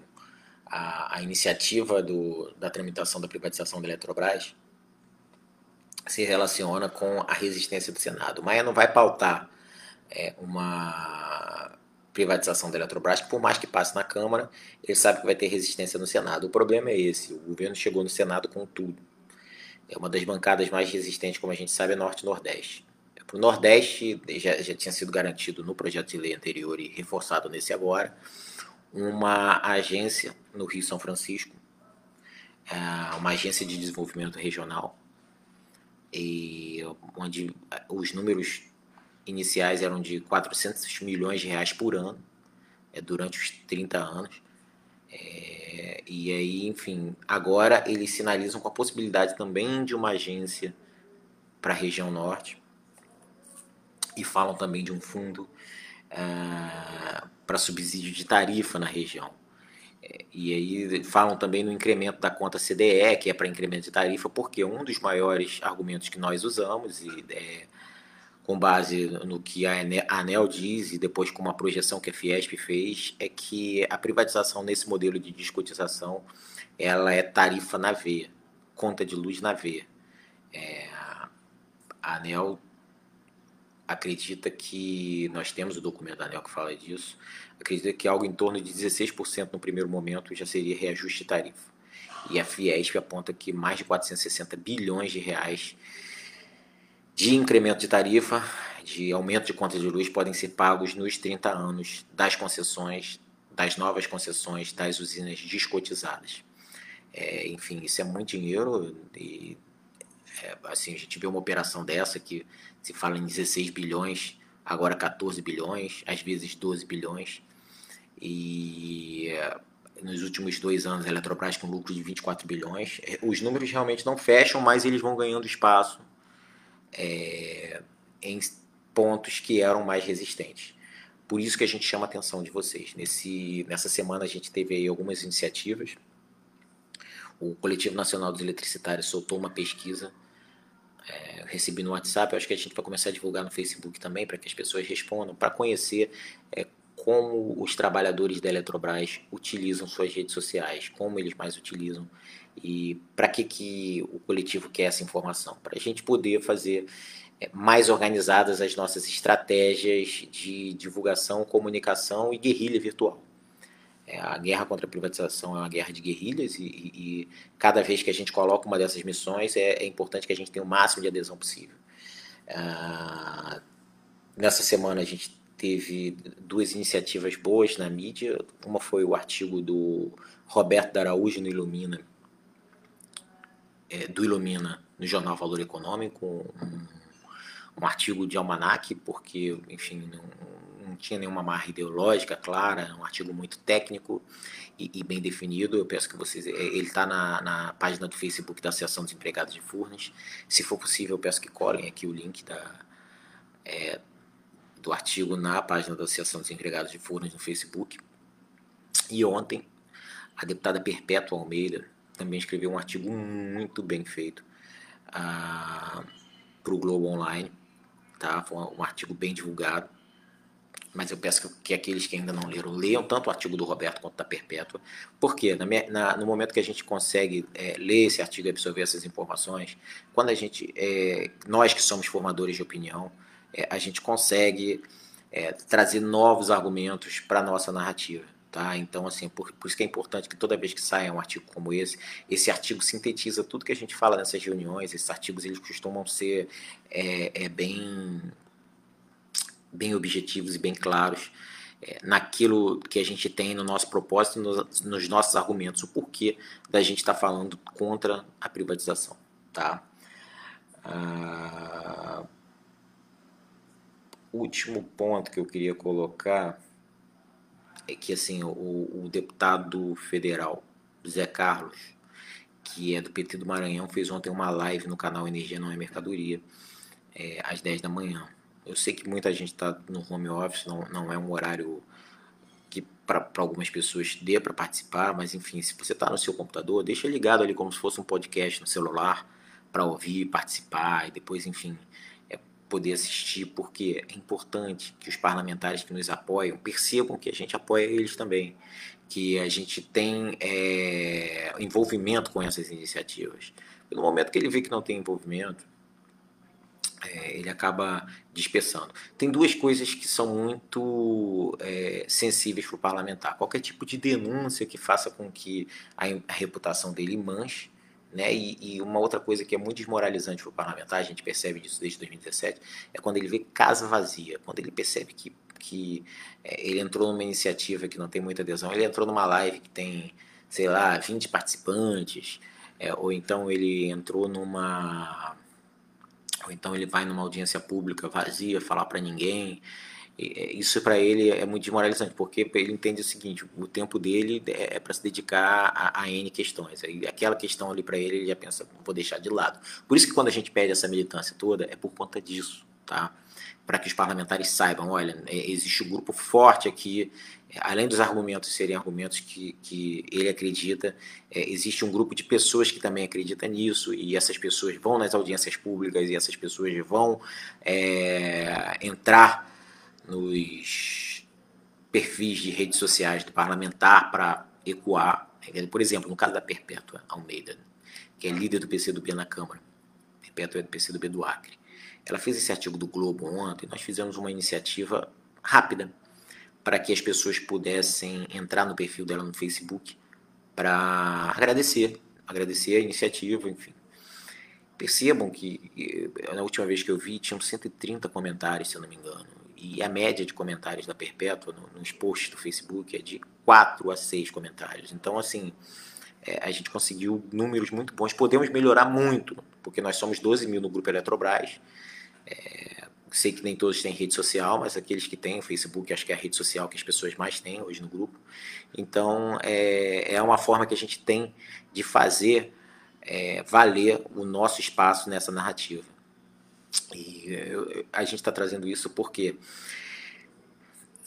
a, a iniciativa do, da tramitação da privatização da Eletrobras se relaciona com a resistência do Senado. Maia não vai pautar é, uma privatização da Eletrobras, por mais que passe na Câmara, ele sabe que vai ter resistência no Senado. O problema é esse: o governo chegou no Senado com tudo. É uma das bancadas mais resistentes, como a gente sabe, é Norte-Nordeste. Para o Nordeste, já, já tinha sido garantido no projeto de lei anterior e reforçado nesse agora, uma agência no Rio São Francisco, é, uma agência de desenvolvimento regional, e onde os números iniciais eram de 400 milhões de reais por ano, é, durante os 30 anos. É, e aí, enfim, agora eles sinalizam com a possibilidade também de uma agência para a região norte e falam também de um fundo ah, para subsídio de tarifa na região. E aí falam também no incremento da conta CDE, que é para incremento de tarifa, porque um dos maiores argumentos que nós usamos, e é, com base no que a ANEL diz e depois com uma projeção que a Fiesp fez, é que a privatização nesse modelo de descotização ela é tarifa na veia, conta de luz na veia. É, a ANEL acredita que, nós temos o documento da ANEL que fala disso, acredita que algo em torno de 16% no primeiro momento já seria reajuste de tarifa. E a Fiesp aponta que mais de 460 bilhões de reais de incremento de tarifa, de aumento de conta de luz podem ser pagos nos 30 anos das concessões, das novas concessões das usinas descotizadas. É, enfim, isso é muito dinheiro e é, assim, a gente vê uma operação dessa que se fala em 16 bilhões, agora 14 bilhões, às vezes 12 bilhões. E é, nos últimos dois anos a Eletrobras com lucro de 24 bilhões. É, os números realmente não fecham, mas eles vão ganhando espaço é, em pontos que eram mais resistentes. Por isso que a gente chama a atenção de vocês. Nesse, nessa semana a gente teve aí algumas iniciativas. O Coletivo Nacional dos Eletricitários soltou uma pesquisa. É, recebi no WhatsApp, acho que a gente vai começar a divulgar no Facebook também, para que as pessoas respondam, para conhecer é, como os trabalhadores da Eletrobras utilizam suas redes sociais, como eles mais utilizam e para que, que o coletivo quer essa informação? Para a gente poder fazer é, mais organizadas as nossas estratégias de divulgação, comunicação e guerrilha virtual. É, a guerra contra a privatização é uma guerra de guerrilhas e, e, e cada vez que a gente coloca uma dessas missões é, é, importante que a gente tenha o máximo de adesão possível. Ah, nessa semana a gente teve duas iniciativas boas na mídia. Uma foi o artigo do Roberto Daraújo no Ilumina, é, do Ilumina no jornal Valor Econômico, um, um artigo de almanac, porque, enfim, não, não tinha nenhuma marra ideológica clara, um artigo muito técnico e, e bem definido. Eu peço que vocês. É, ele está na, na, página do Facebook da Associação dos Empregados de Furnas. Se for possível, eu peço que colhem aqui o link da, é, do artigo na página da Associação dos Empregados de Furnas no Facebook. E ontem, a deputada Perpétua Almeida também escreveu um artigo muito bem feito ah, para o Globo Online tá? Foi um artigo bem divulgado. Mas eu peço que, que, aqueles que ainda não leram leiam tanto o artigo do Roberto quanto da Perpétua. Porque na, na, no momento que a gente consegue é, ler esse artigo e absorver essas informações, quando a gente, é, nós que somos formadores de opinião, é, a gente consegue é, trazer novos argumentos para a nossa narrativa. Tá? Então, assim, por, por, isso que é importante que toda vez que saia um artigo como esse, esse artigo sintetiza tudo que a gente fala nessas reuniões. Esses artigos eles costumam ser é, é bem, bem objetivos e bem claros é, naquilo que a gente tem no nosso propósito, nos, nos nossos argumentos, o porquê da gente estar tá falando contra a privatização. Tá? Ah, último ponto que eu queria colocar é que assim o, o deputado federal Zé Carlos, que é do PT do Maranhão, fez ontem uma live no canal Energia Não é Mercadoria, é, às 10 da manhã. Eu sei que muita gente está no home office, não, não é um horário que para algumas pessoas dê para participar, mas enfim, se você está no seu computador, deixa ligado ali como se fosse um podcast no celular para ouvir, participar e depois, enfim, poder assistir, porque é importante que os parlamentares que nos apoiam percebam que a gente apoia eles também, que a gente tem é, envolvimento com essas iniciativas. No momento que ele vê que não tem envolvimento, é, ele acaba dispersando. Tem duas coisas que são muito é, sensíveis para o parlamentar. Qualquer tipo de denúncia que faça com que a, a reputação dele manche, né? E, e, uma outra coisa que é muito desmoralizante para o parlamentar, a gente percebe disso desde 2017, é quando ele vê casa vazia, quando ele percebe que, que é, ele entrou numa iniciativa que não tem muita adesão, ele entrou numa live que tem, sei lá, 20 participantes, é, ou então ele entrou numa. Ou então ele vai numa audiência pública vazia, falar para ninguém. É, isso para ele é muito desmoralizante, porque ele entende o seguinte: o tempo dele é, é para se dedicar a, a, N questões. Aquela questão ali para ele, ele já pensa, vou deixar de lado. Por isso que quando a gente pede essa militância toda, é por conta disso, tá? Para que os parlamentares saibam: olha, é, existe um grupo forte aqui, além dos argumentos serem argumentos que, que ele acredita, é, existe um grupo de pessoas que também acredita nisso, e essas pessoas vão nas audiências públicas e essas pessoas vão é, entrar nos perfis de redes sociais do parlamentar para ecoar. Por exemplo, no caso da Perpétua Almeida, que é líder do PCdoB na Câmara. Perpétua é do PCdoB do Acre. Ela fez esse artigo do Globo ontem. Nós fizemos uma iniciativa rápida para que as pessoas pudessem entrar no perfil dela no Facebook para agradecer, agradecer a iniciativa, enfim. Percebam que na última vez que eu vi tinham 130 comentários, se eu não me engano e a média de comentários da Perpétua no, nos posts do Facebook é de 4 a 6 comentários. Então, assim, é, a gente conseguiu números muito bons. Podemos melhorar muito, porque nós somos 12 mil no grupo Eletrobras. É, sei que nem todos têm rede social, mas aqueles que têm, o Facebook acho que é a rede social que as pessoas mais têm hoje no grupo. Então, é, é uma forma que a gente tem de fazer é, valer o nosso espaço nessa narrativa. E eu, a gente está trazendo isso porque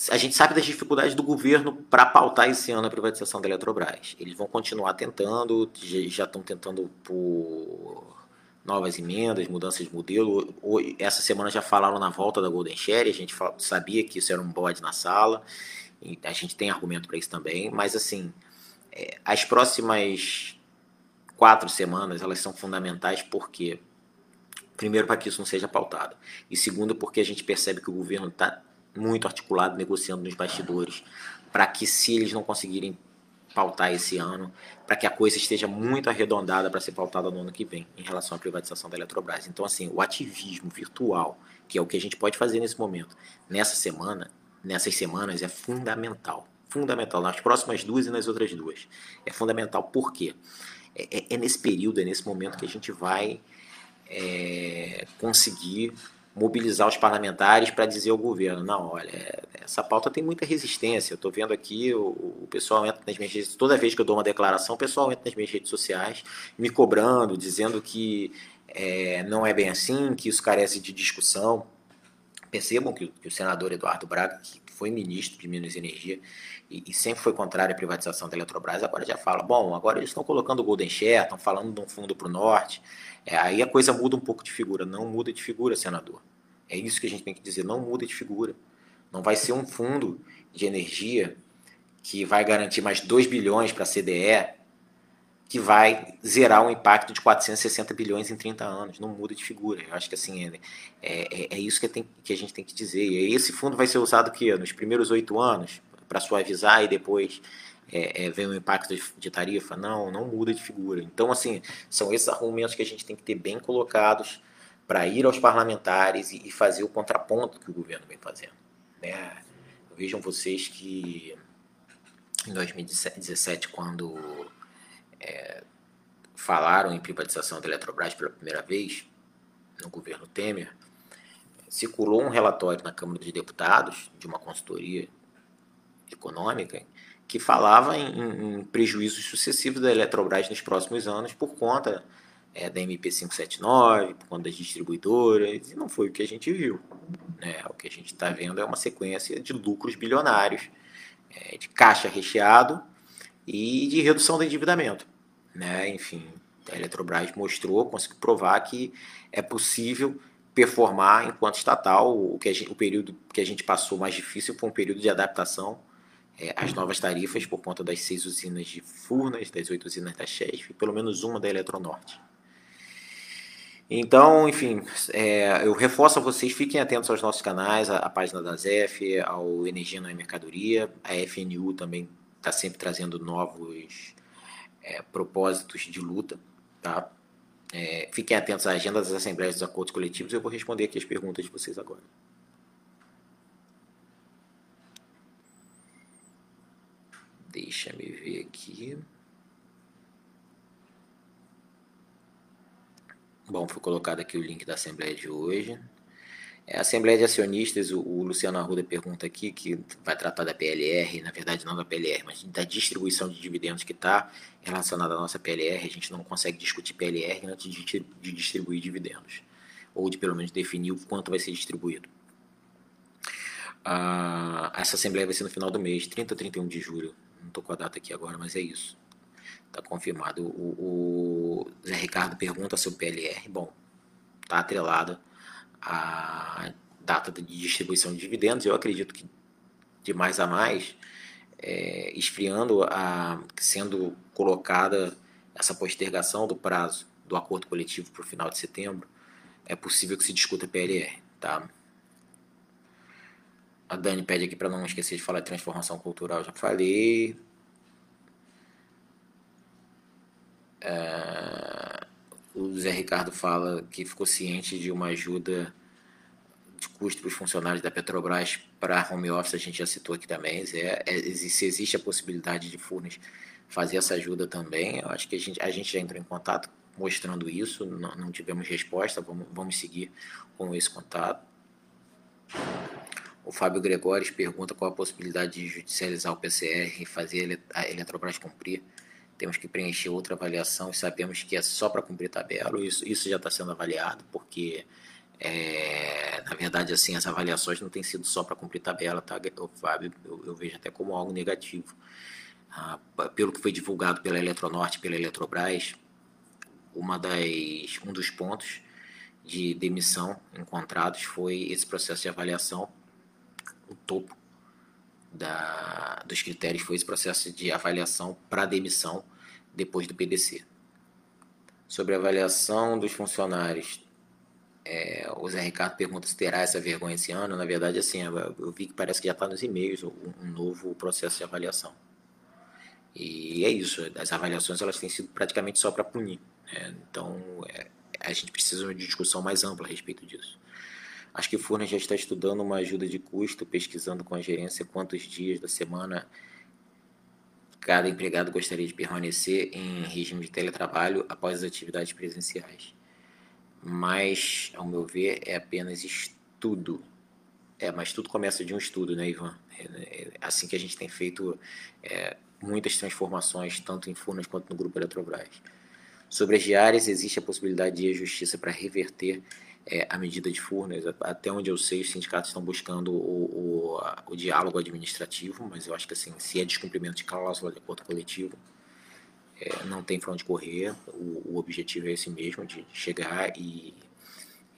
a gente sabe das dificuldades do governo para pautar esse ano a privatização da Eletrobras. Eles vão continuar tentando, já estão tentando por novas emendas, mudanças de modelo. Essa semana já falaram na volta da Golden Share, a gente sabia que isso era um bode na sala. a gente tem argumento para isso também, mas assim, é, as próximas quatro semanas elas são fundamentais porque primeiro para que isso não seja pautado e segundo porque a gente percebe que o governo está muito articulado negociando nos bastidores para que se eles não conseguirem pautar esse ano, para que a coisa esteja muito arredondada para ser pautada no ano que vem em relação à privatização da Eletrobras. Então assim, o ativismo virtual, que é o que a gente pode fazer nesse momento, nessa semana, nessas semanas é fundamental. Fundamental, nas próximas duas e nas outras duas. É fundamental por quê? É, é, é nesse período, é nesse momento que a gente vai é, conseguir mobilizar os parlamentares para dizer ao governo, não, olha, essa pauta tem muita resistência. Eu estou vendo aqui, o, o, pessoal entra nas minhas redes, toda vez que eu dou uma declaração, o pessoal entra nas minhas redes sociais me cobrando, dizendo que é, não é bem assim, que isso carece de discussão. Percebam que, que o senador Eduardo Braga, que foi ministro de Minas e Energia e, e, sempre foi contrário à privatização da Eletrobras, agora já fala, bom, agora eles estão colocando o Golden Share, estão falando de um fundo para o norte, é, aí a coisa muda um pouco de figura. Não muda de figura, senador. É isso que a gente tem que dizer, não muda de figura. Não vai ser um fundo de energia que vai garantir mais 2 bilhões para a CDE que vai zerar um impacto de 460 bilhões em 30 anos. Não muda de figura. Eu acho que assim é, é, é isso que, tem, que, a gente tem que dizer. E esse fundo vai ser usado que nos primeiros oito anos para suavizar e depois é, é, vem o impacto de, tarifa. Não, não muda de figura. Então assim são esses argumentos que a gente tem que ter bem colocados para ir aos parlamentares e, e, fazer o contraponto que o governo vem fazendo. Né? Vejam vocês que em 2017 quando é, falaram em privatização da Eletrobras pela primeira vez, no governo Temer, circulou um relatório na Câmara dos Deputados de uma consultoria econômica que falava em, em prejuízos sucessivos da Eletrobras nos próximos anos por conta é, da MP579, por conta das distribuidoras, e não foi o que a gente viu. Né? O que a gente está vendo é uma sequência de lucros bilionários, é, de caixa recheado e de redução do endividamento. Né? Enfim, a Eletrobras mostrou, conseguiu provar que é possível performar enquanto estatal. O, que gente, o período que a gente passou mais difícil foi um período de adaptação é, às novas tarifas por conta das seis usinas de Furnas, das oito usinas da Chesf e pelo menos uma da Eletronorte. Então, enfim, é, eu reforço a vocês, fiquem atentos aos nossos canais, a, a página da ZEF, ao Energia na Mercadoria, a FNU também está sempre trazendo novos é, propósitos de luta, tá? É, fiquem atentos à agenda das assembleias dos acordos coletivos. Eu vou responder aqui as perguntas de vocês agora. Deixa me ver aqui. Bom, foi colocado aqui o link da assembleia de hoje. É, a Assembleia de Acionistas, o, o, Luciano Arruda pergunta aqui, que vai tratar da PLR, na verdade não da PLR, mas da distribuição de dividendos que está relacionada à nossa PLR. A gente não consegue discutir PLR antes de, de distribuir dividendos, ou de pelo menos definir o quanto vai ser distribuído. Ah, essa Assembleia vai ser no final do mês, 30 ou 31 de julho. Não estou com a data aqui agora, mas é isso. Está confirmado. O, o Zé Ricardo pergunta sobre PLR. Bom, está atrelado a data de distribuição de dividendos. Eu acredito que de mais a mais, é, esfriando, a, sendo colocada essa postergação do prazo do acordo coletivo para o final de setembro, é possível que se discuta PLR. Tá? A Dani pede aqui para não esquecer de falar de transformação cultural, já falei. É, o Zé Ricardo fala que ficou ciente de uma ajuda de custo para os funcionários da Petrobras para home office, a gente já citou aqui também. É, é, se existe a possibilidade de Furnas fazer essa ajuda também, eu acho que a gente, a gente já entrou em contato mostrando isso, não, não tivemos resposta, vamos, vamos seguir com esse contato. O Fábio Gregores pergunta qual a possibilidade de judicializar o PCR e fazer a Eletrobras cumprir temos que preencher outra avaliação e sabemos que é só para cumprir tabela. Isso, isso já está sendo avaliado, porque, é, na verdade, assim, as avaliações não têm sido só para cumprir tabela, tá, Fábio? Eu, eu, vejo até como algo negativo. Ah, pelo que foi divulgado pela Eletronorte pela Eletrobras, uma das, um dos pontos de demissão encontrados foi esse processo de avaliação, o topo da, dos critérios foi esse processo de avaliação para demissão depois do PDC. Sobre a avaliação dos funcionários, é, o Zé Ricardo pergunta se terá essa vergonha esse ano. Na verdade, assim, eu vi que parece que já está nos e-mails um, novo processo de avaliação. E é isso, as avaliações elas têm sido praticamente só para punir. Né? Então, é, a gente precisa de uma discussão mais ampla a respeito disso. Acho que Furnas já está estudando uma ajuda de custo, pesquisando com a gerência quantos dias da semana cada empregado gostaria de permanecer em regime de teletrabalho após as atividades presenciais. Mas, ao meu ver, é apenas estudo. É, mas tudo começa de um estudo, né, Ivan? É, é assim que a gente tem feito é, muitas transformações, tanto em Furnas quanto no Grupo Eletrobras. Sobre as diárias, existe a possibilidade de ir à justiça para reverter é, a medida de Furnas. Até onde eu sei, os sindicatos estão buscando o, o, o diálogo administrativo, mas eu acho que assim, se é descumprimento de cláusula de acordo coletivo, é, não tem para onde correr. O, o, objetivo é esse mesmo, de chegar e,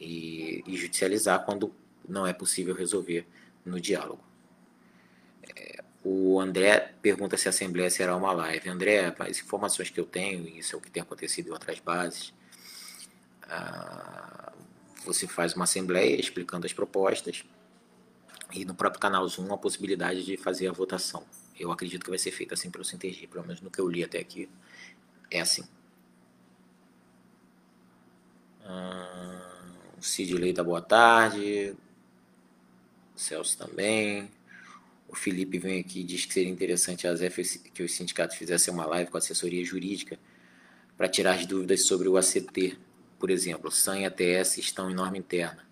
e, e, judicializar quando não é possível resolver no diálogo. É, o André pergunta se a Assembleia será uma live. André, as informações que eu tenho, e isso é o que tem acontecido em outras bases, ah, você faz uma Assembleia explicando as propostas e no próprio canal Zoom a possibilidade de fazer a votação. Eu acredito que vai ser feita assim pelo Sintergi, pelo menos no que eu li até aqui, é assim. O Cid Leita, boa tarde. O Celso também. O Felipe vem aqui e diz que seria interessante a ZEF que os sindicatos fizessem uma live com assessoria jurídica para tirar as dúvidas sobre o ACT. Por exemplo, SAM e ATS estão em norma interna.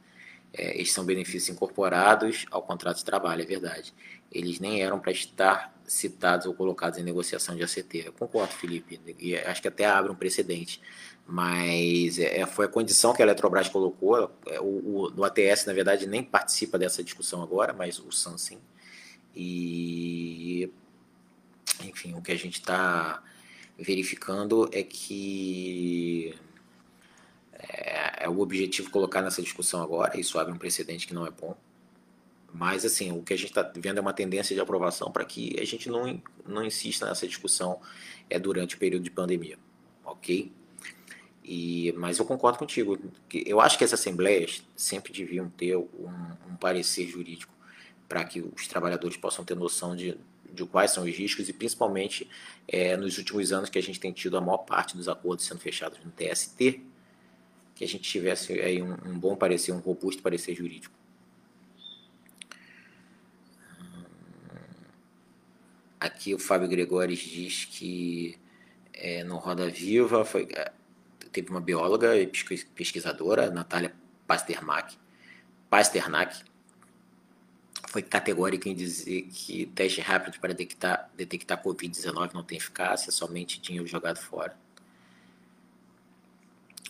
É, estes são benefícios incorporados ao contrato de trabalho, é verdade. Eles nem eram para estar citados ou colocados em negociação de ACT. Eu concordo, Felipe, e acho que até abre um precedente. Mas é, foi a condição que a Eletrobras colocou. É, o, o, o ATS, na verdade, nem participa dessa discussão agora, mas o SAM sim. E, enfim, o que a gente está verificando é que é, é, o objetivo colocar nessa discussão agora, isso abre um precedente que não é bom. Mas, assim, o que a gente está vendo é uma tendência de aprovação para que a gente não, não insista nessa discussão é, durante o período de pandemia, ok? E, mas eu concordo contigo. Que eu acho que as assembleias sempre deviam ter um, um parecer jurídico para que os trabalhadores possam ter noção de, de quais são os riscos e principalmente é, nos últimos anos que a gente tem tido a maior parte dos acordos sendo fechados no TST, que a gente tivesse aí um, um bom parecer, um robusto parecer jurídico. Aqui o Fábio Gregores diz que é, no Roda Viva foi, é, teve uma bióloga e pesquisadora, Natália Pasternak, Pasternak foi categórica em dizer que teste rápido para detectar, detectar Covid-19 não tem eficácia, somente dinheiro jogado fora.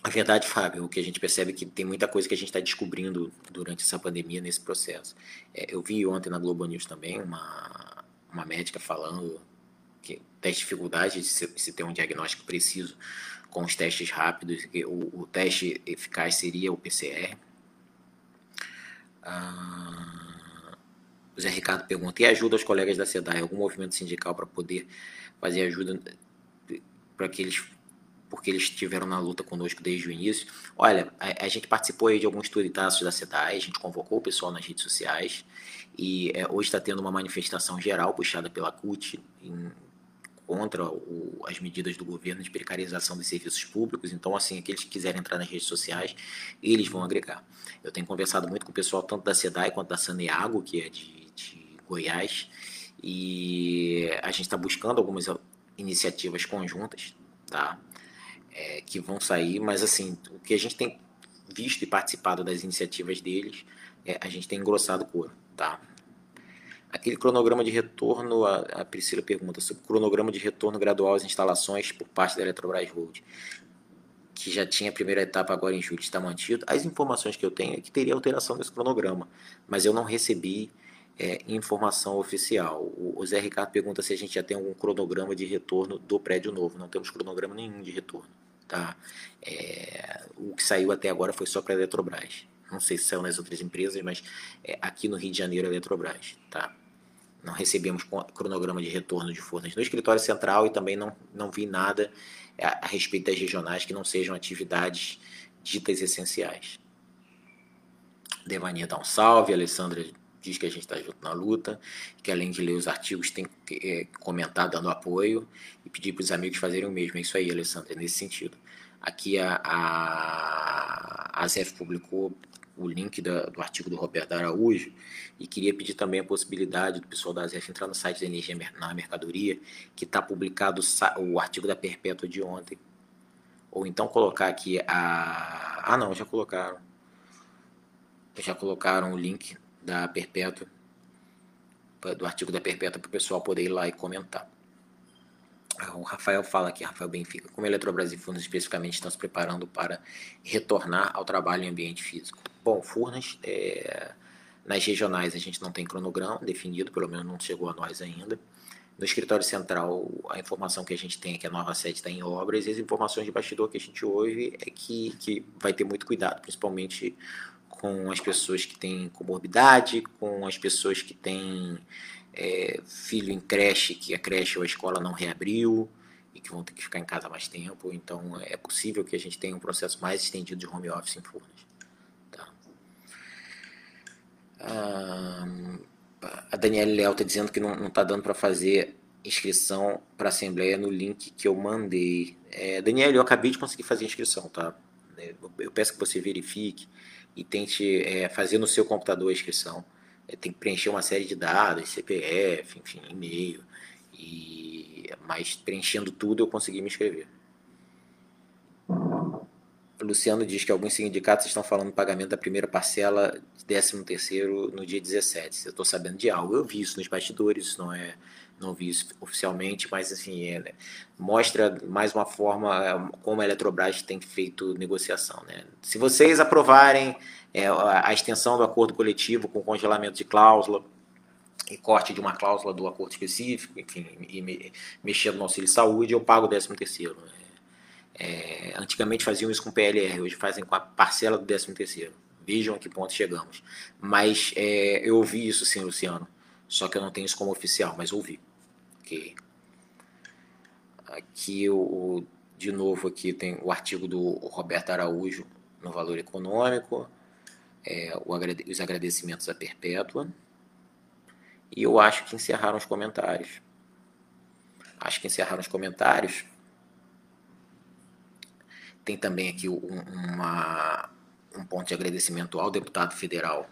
A verdade, Fábio, o que a gente percebe é que tem muita coisa que a gente está descobrindo durante essa pandemia nesse processo. É, eu vi ontem na Globo News também uma, uma médica falando que tem dificuldade de se, se ter um diagnóstico preciso com os testes rápidos, que o, o teste eficaz seria o PCR. Ah, o Zé Ricardo pergunta: e ajuda os colegas da SEDAI? Algum movimento sindical para poder fazer ajuda para que eles porque eles estiveram na luta conosco desde o início. Olha, a, a gente participou de alguns turitaços da SEDAI, a gente convocou o pessoal nas redes sociais e é, hoje está tendo uma manifestação geral puxada pela CUT em, contra o, as medidas do governo de precarização dos serviços públicos. Então, assim, aqueles que quiserem entrar nas redes sociais, eles vão agregar. Eu tenho conversado muito com o pessoal tanto da SEDAI quanto da Saneago, que é de de Goiás, e a gente está buscando algumas iniciativas conjuntas, tá? É, que vão sair, mas assim, o que a gente tem visto e participado das iniciativas deles, é, a gente tem engrossado couro, tá? Aquele cronograma de retorno, a, a Priscila pergunta sobre o cronograma de retorno gradual às instalações por parte da Eletrobras Road, que já tinha a primeira etapa agora em julho, está mantido. As informações que eu tenho é que teria alteração desse cronograma, mas eu não recebi é, informação oficial. O, o Zé Ricardo pergunta se a gente já tem algum cronograma de retorno do prédio novo. Não temos cronograma nenhum de retorno. Tá? É, o que saiu até agora foi só para a Eletrobras. Não sei se saiu nas outras empresas, mas é, aqui no Rio de Janeiro é Eletrobras. Tá? não recebemos cronograma de retorno de Furnas no escritório central e também não, não vi nada a, a respeito das regionais que não sejam atividades ditas essenciais. Devania dá um salve, Alessandra diz que a gente está junto na luta, que além de ler os artigos tem que é, comentar dando apoio e pedir para os amigos fazerem o mesmo. É isso aí, Alessandra, é nesse sentido. Aqui a, a, a publicou o link da, do artigo do Roberto Araújo e queria pedir também a possibilidade do pessoal da ZEF entrar no site da Energia na Mercadoria, que está publicado o artigo da Perpétua de ontem. Ou então colocar aqui a. Ah, não, já colocaram. Já colocaram o link da Perpétua, do artigo da Perpétua, para o pessoal poder ir lá e comentar. Ah, o Rafael fala aqui, Rafael Benfica, como a Eletrobras e Furnas especificamente estão se preparando para retornar ao trabalho em ambiente físico. Bom, Furnas, é, nas regionais a gente não tem cronograma definido, pelo menos não chegou a nós ainda. No escritório central, a informação que a gente tem é que a nova sede está em obras e as informações de bastidor que a gente ouve é que, que vai ter muito cuidado, principalmente com as pessoas que têm comorbidade, com as pessoas que têm é, filho em creche, que a creche ou a escola não reabriu e que vão ter que ficar em casa mais tempo. Então é possível que a gente tenha um processo mais estendido de home office em Furnas. Tá. Ah, a Daniela Leal está dizendo que não está dando para fazer inscrição para Assembleia no link que eu mandei. É, Daniela, eu acabei de conseguir fazer a inscrição, tá? Eu peço que você verifique e tente é, fazer no seu computador a inscrição. É, tem que preencher uma série de dados, CPF, enfim, e-mail. E, mas preenchendo tudo eu consegui me inscrever. O Luciano diz que alguns sindicatos estão falando do pagamento da primeira parcela de 13 terceiro no dia 17. Eu estou sabendo de algo. Eu vi isso nos bastidores, isso não é não vi isso oficialmente, mas assim, é, né, mostra mais uma forma é, como a Eletrobras tem feito negociação. Né? Se vocês aprovarem é, a extensão do acordo coletivo com congelamento de cláusula e corte de uma cláusula do acordo específico, enfim, e me, mexendo no auxílio saúde, eu pago o 13 terceiro. Né? É, antigamente faziam isso com PLR, hoje fazem com a parcela do 13 terceiro. Vejam a que ponto chegamos. Mas é, eu ouvi isso sim, Luciano. Só que eu não tenho isso como oficial, mas ouvi Aqui, o, de novo, aqui tem o artigo do Roberto Araújo no Valor Econômico, é, o, os agradecimentos à Perpétua, e eu acho que encerraram os comentários. Acho que encerraram os comentários. Tem também aqui um, uma, um ponto de agradecimento ao deputado federal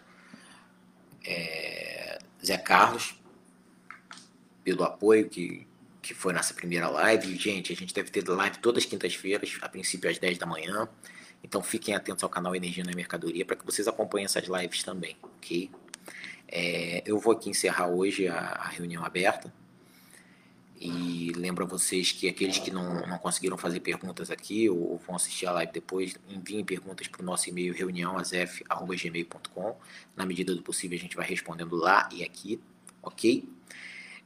é, Zé Carlos, pelo apoio que, que foi nessa primeira live. Gente, a gente deve ter live todas as quintas-feiras, a princípio às 10 da manhã. Então fiquem atentos ao canal Energia na Mercadoria para que vocês acompanhem essas lives também, ok? É, eu vou aqui encerrar hoje a, a, reunião aberta. E lembro a vocês que aqueles que não, não conseguiram fazer perguntas aqui ou, ou vão assistir a live depois, enviem perguntas para o nosso e-mail reuniãoazef.gmail.com. Na medida do possível a gente vai respondendo lá e aqui, ok?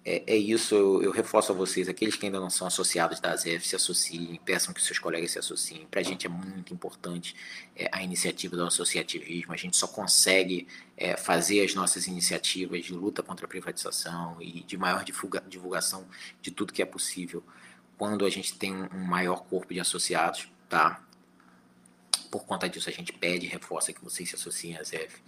É, é isso, eu, eu, reforço a vocês, aqueles que ainda não são associados da ASEF, se associem, peçam que seus colegas se associem. Para a gente é muito importante é, a iniciativa do associativismo, a gente só consegue é, fazer as nossas iniciativas de luta contra a privatização e de maior divulga, divulgação de tudo que é possível quando a gente tem um maior corpo de associados, tá? Por conta disso, a gente pede e reforça que vocês se associem à ZEF,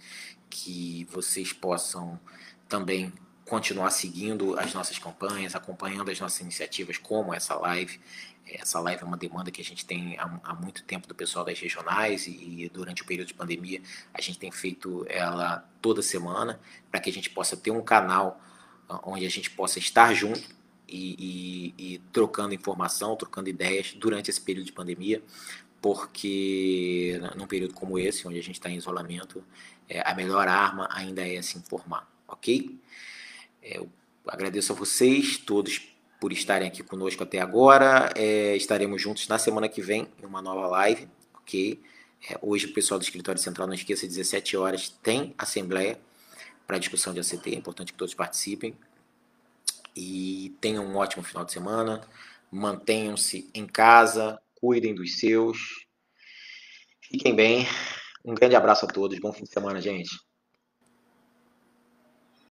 que vocês possam também continuar seguindo as nossas campanhas, acompanhando as nossas iniciativas, como essa live. Essa live é uma demanda que a gente tem há, há muito tempo do pessoal das regionais e, e, durante o período de pandemia a gente tem feito ela toda semana para que a gente possa ter um canal ah, onde a gente possa estar junto e, e, e trocando informação, trocando ideias durante esse período de pandemia, porque num período como esse, onde a gente está em isolamento, é, a melhor arma ainda é se informar, ok? Eu agradeço a vocês todos por estarem aqui conosco até agora. É, estaremos juntos na semana que vem em uma nova live, ok? É, hoje o pessoal do Escritório Central, não esqueça, 17 horas tem assembleia para discussão de ACT, é importante que todos participem. E tenham um ótimo final de semana, mantenham-se em casa, cuidem dos seus, fiquem bem. Um grande abraço a todos, bom fim de semana, gente.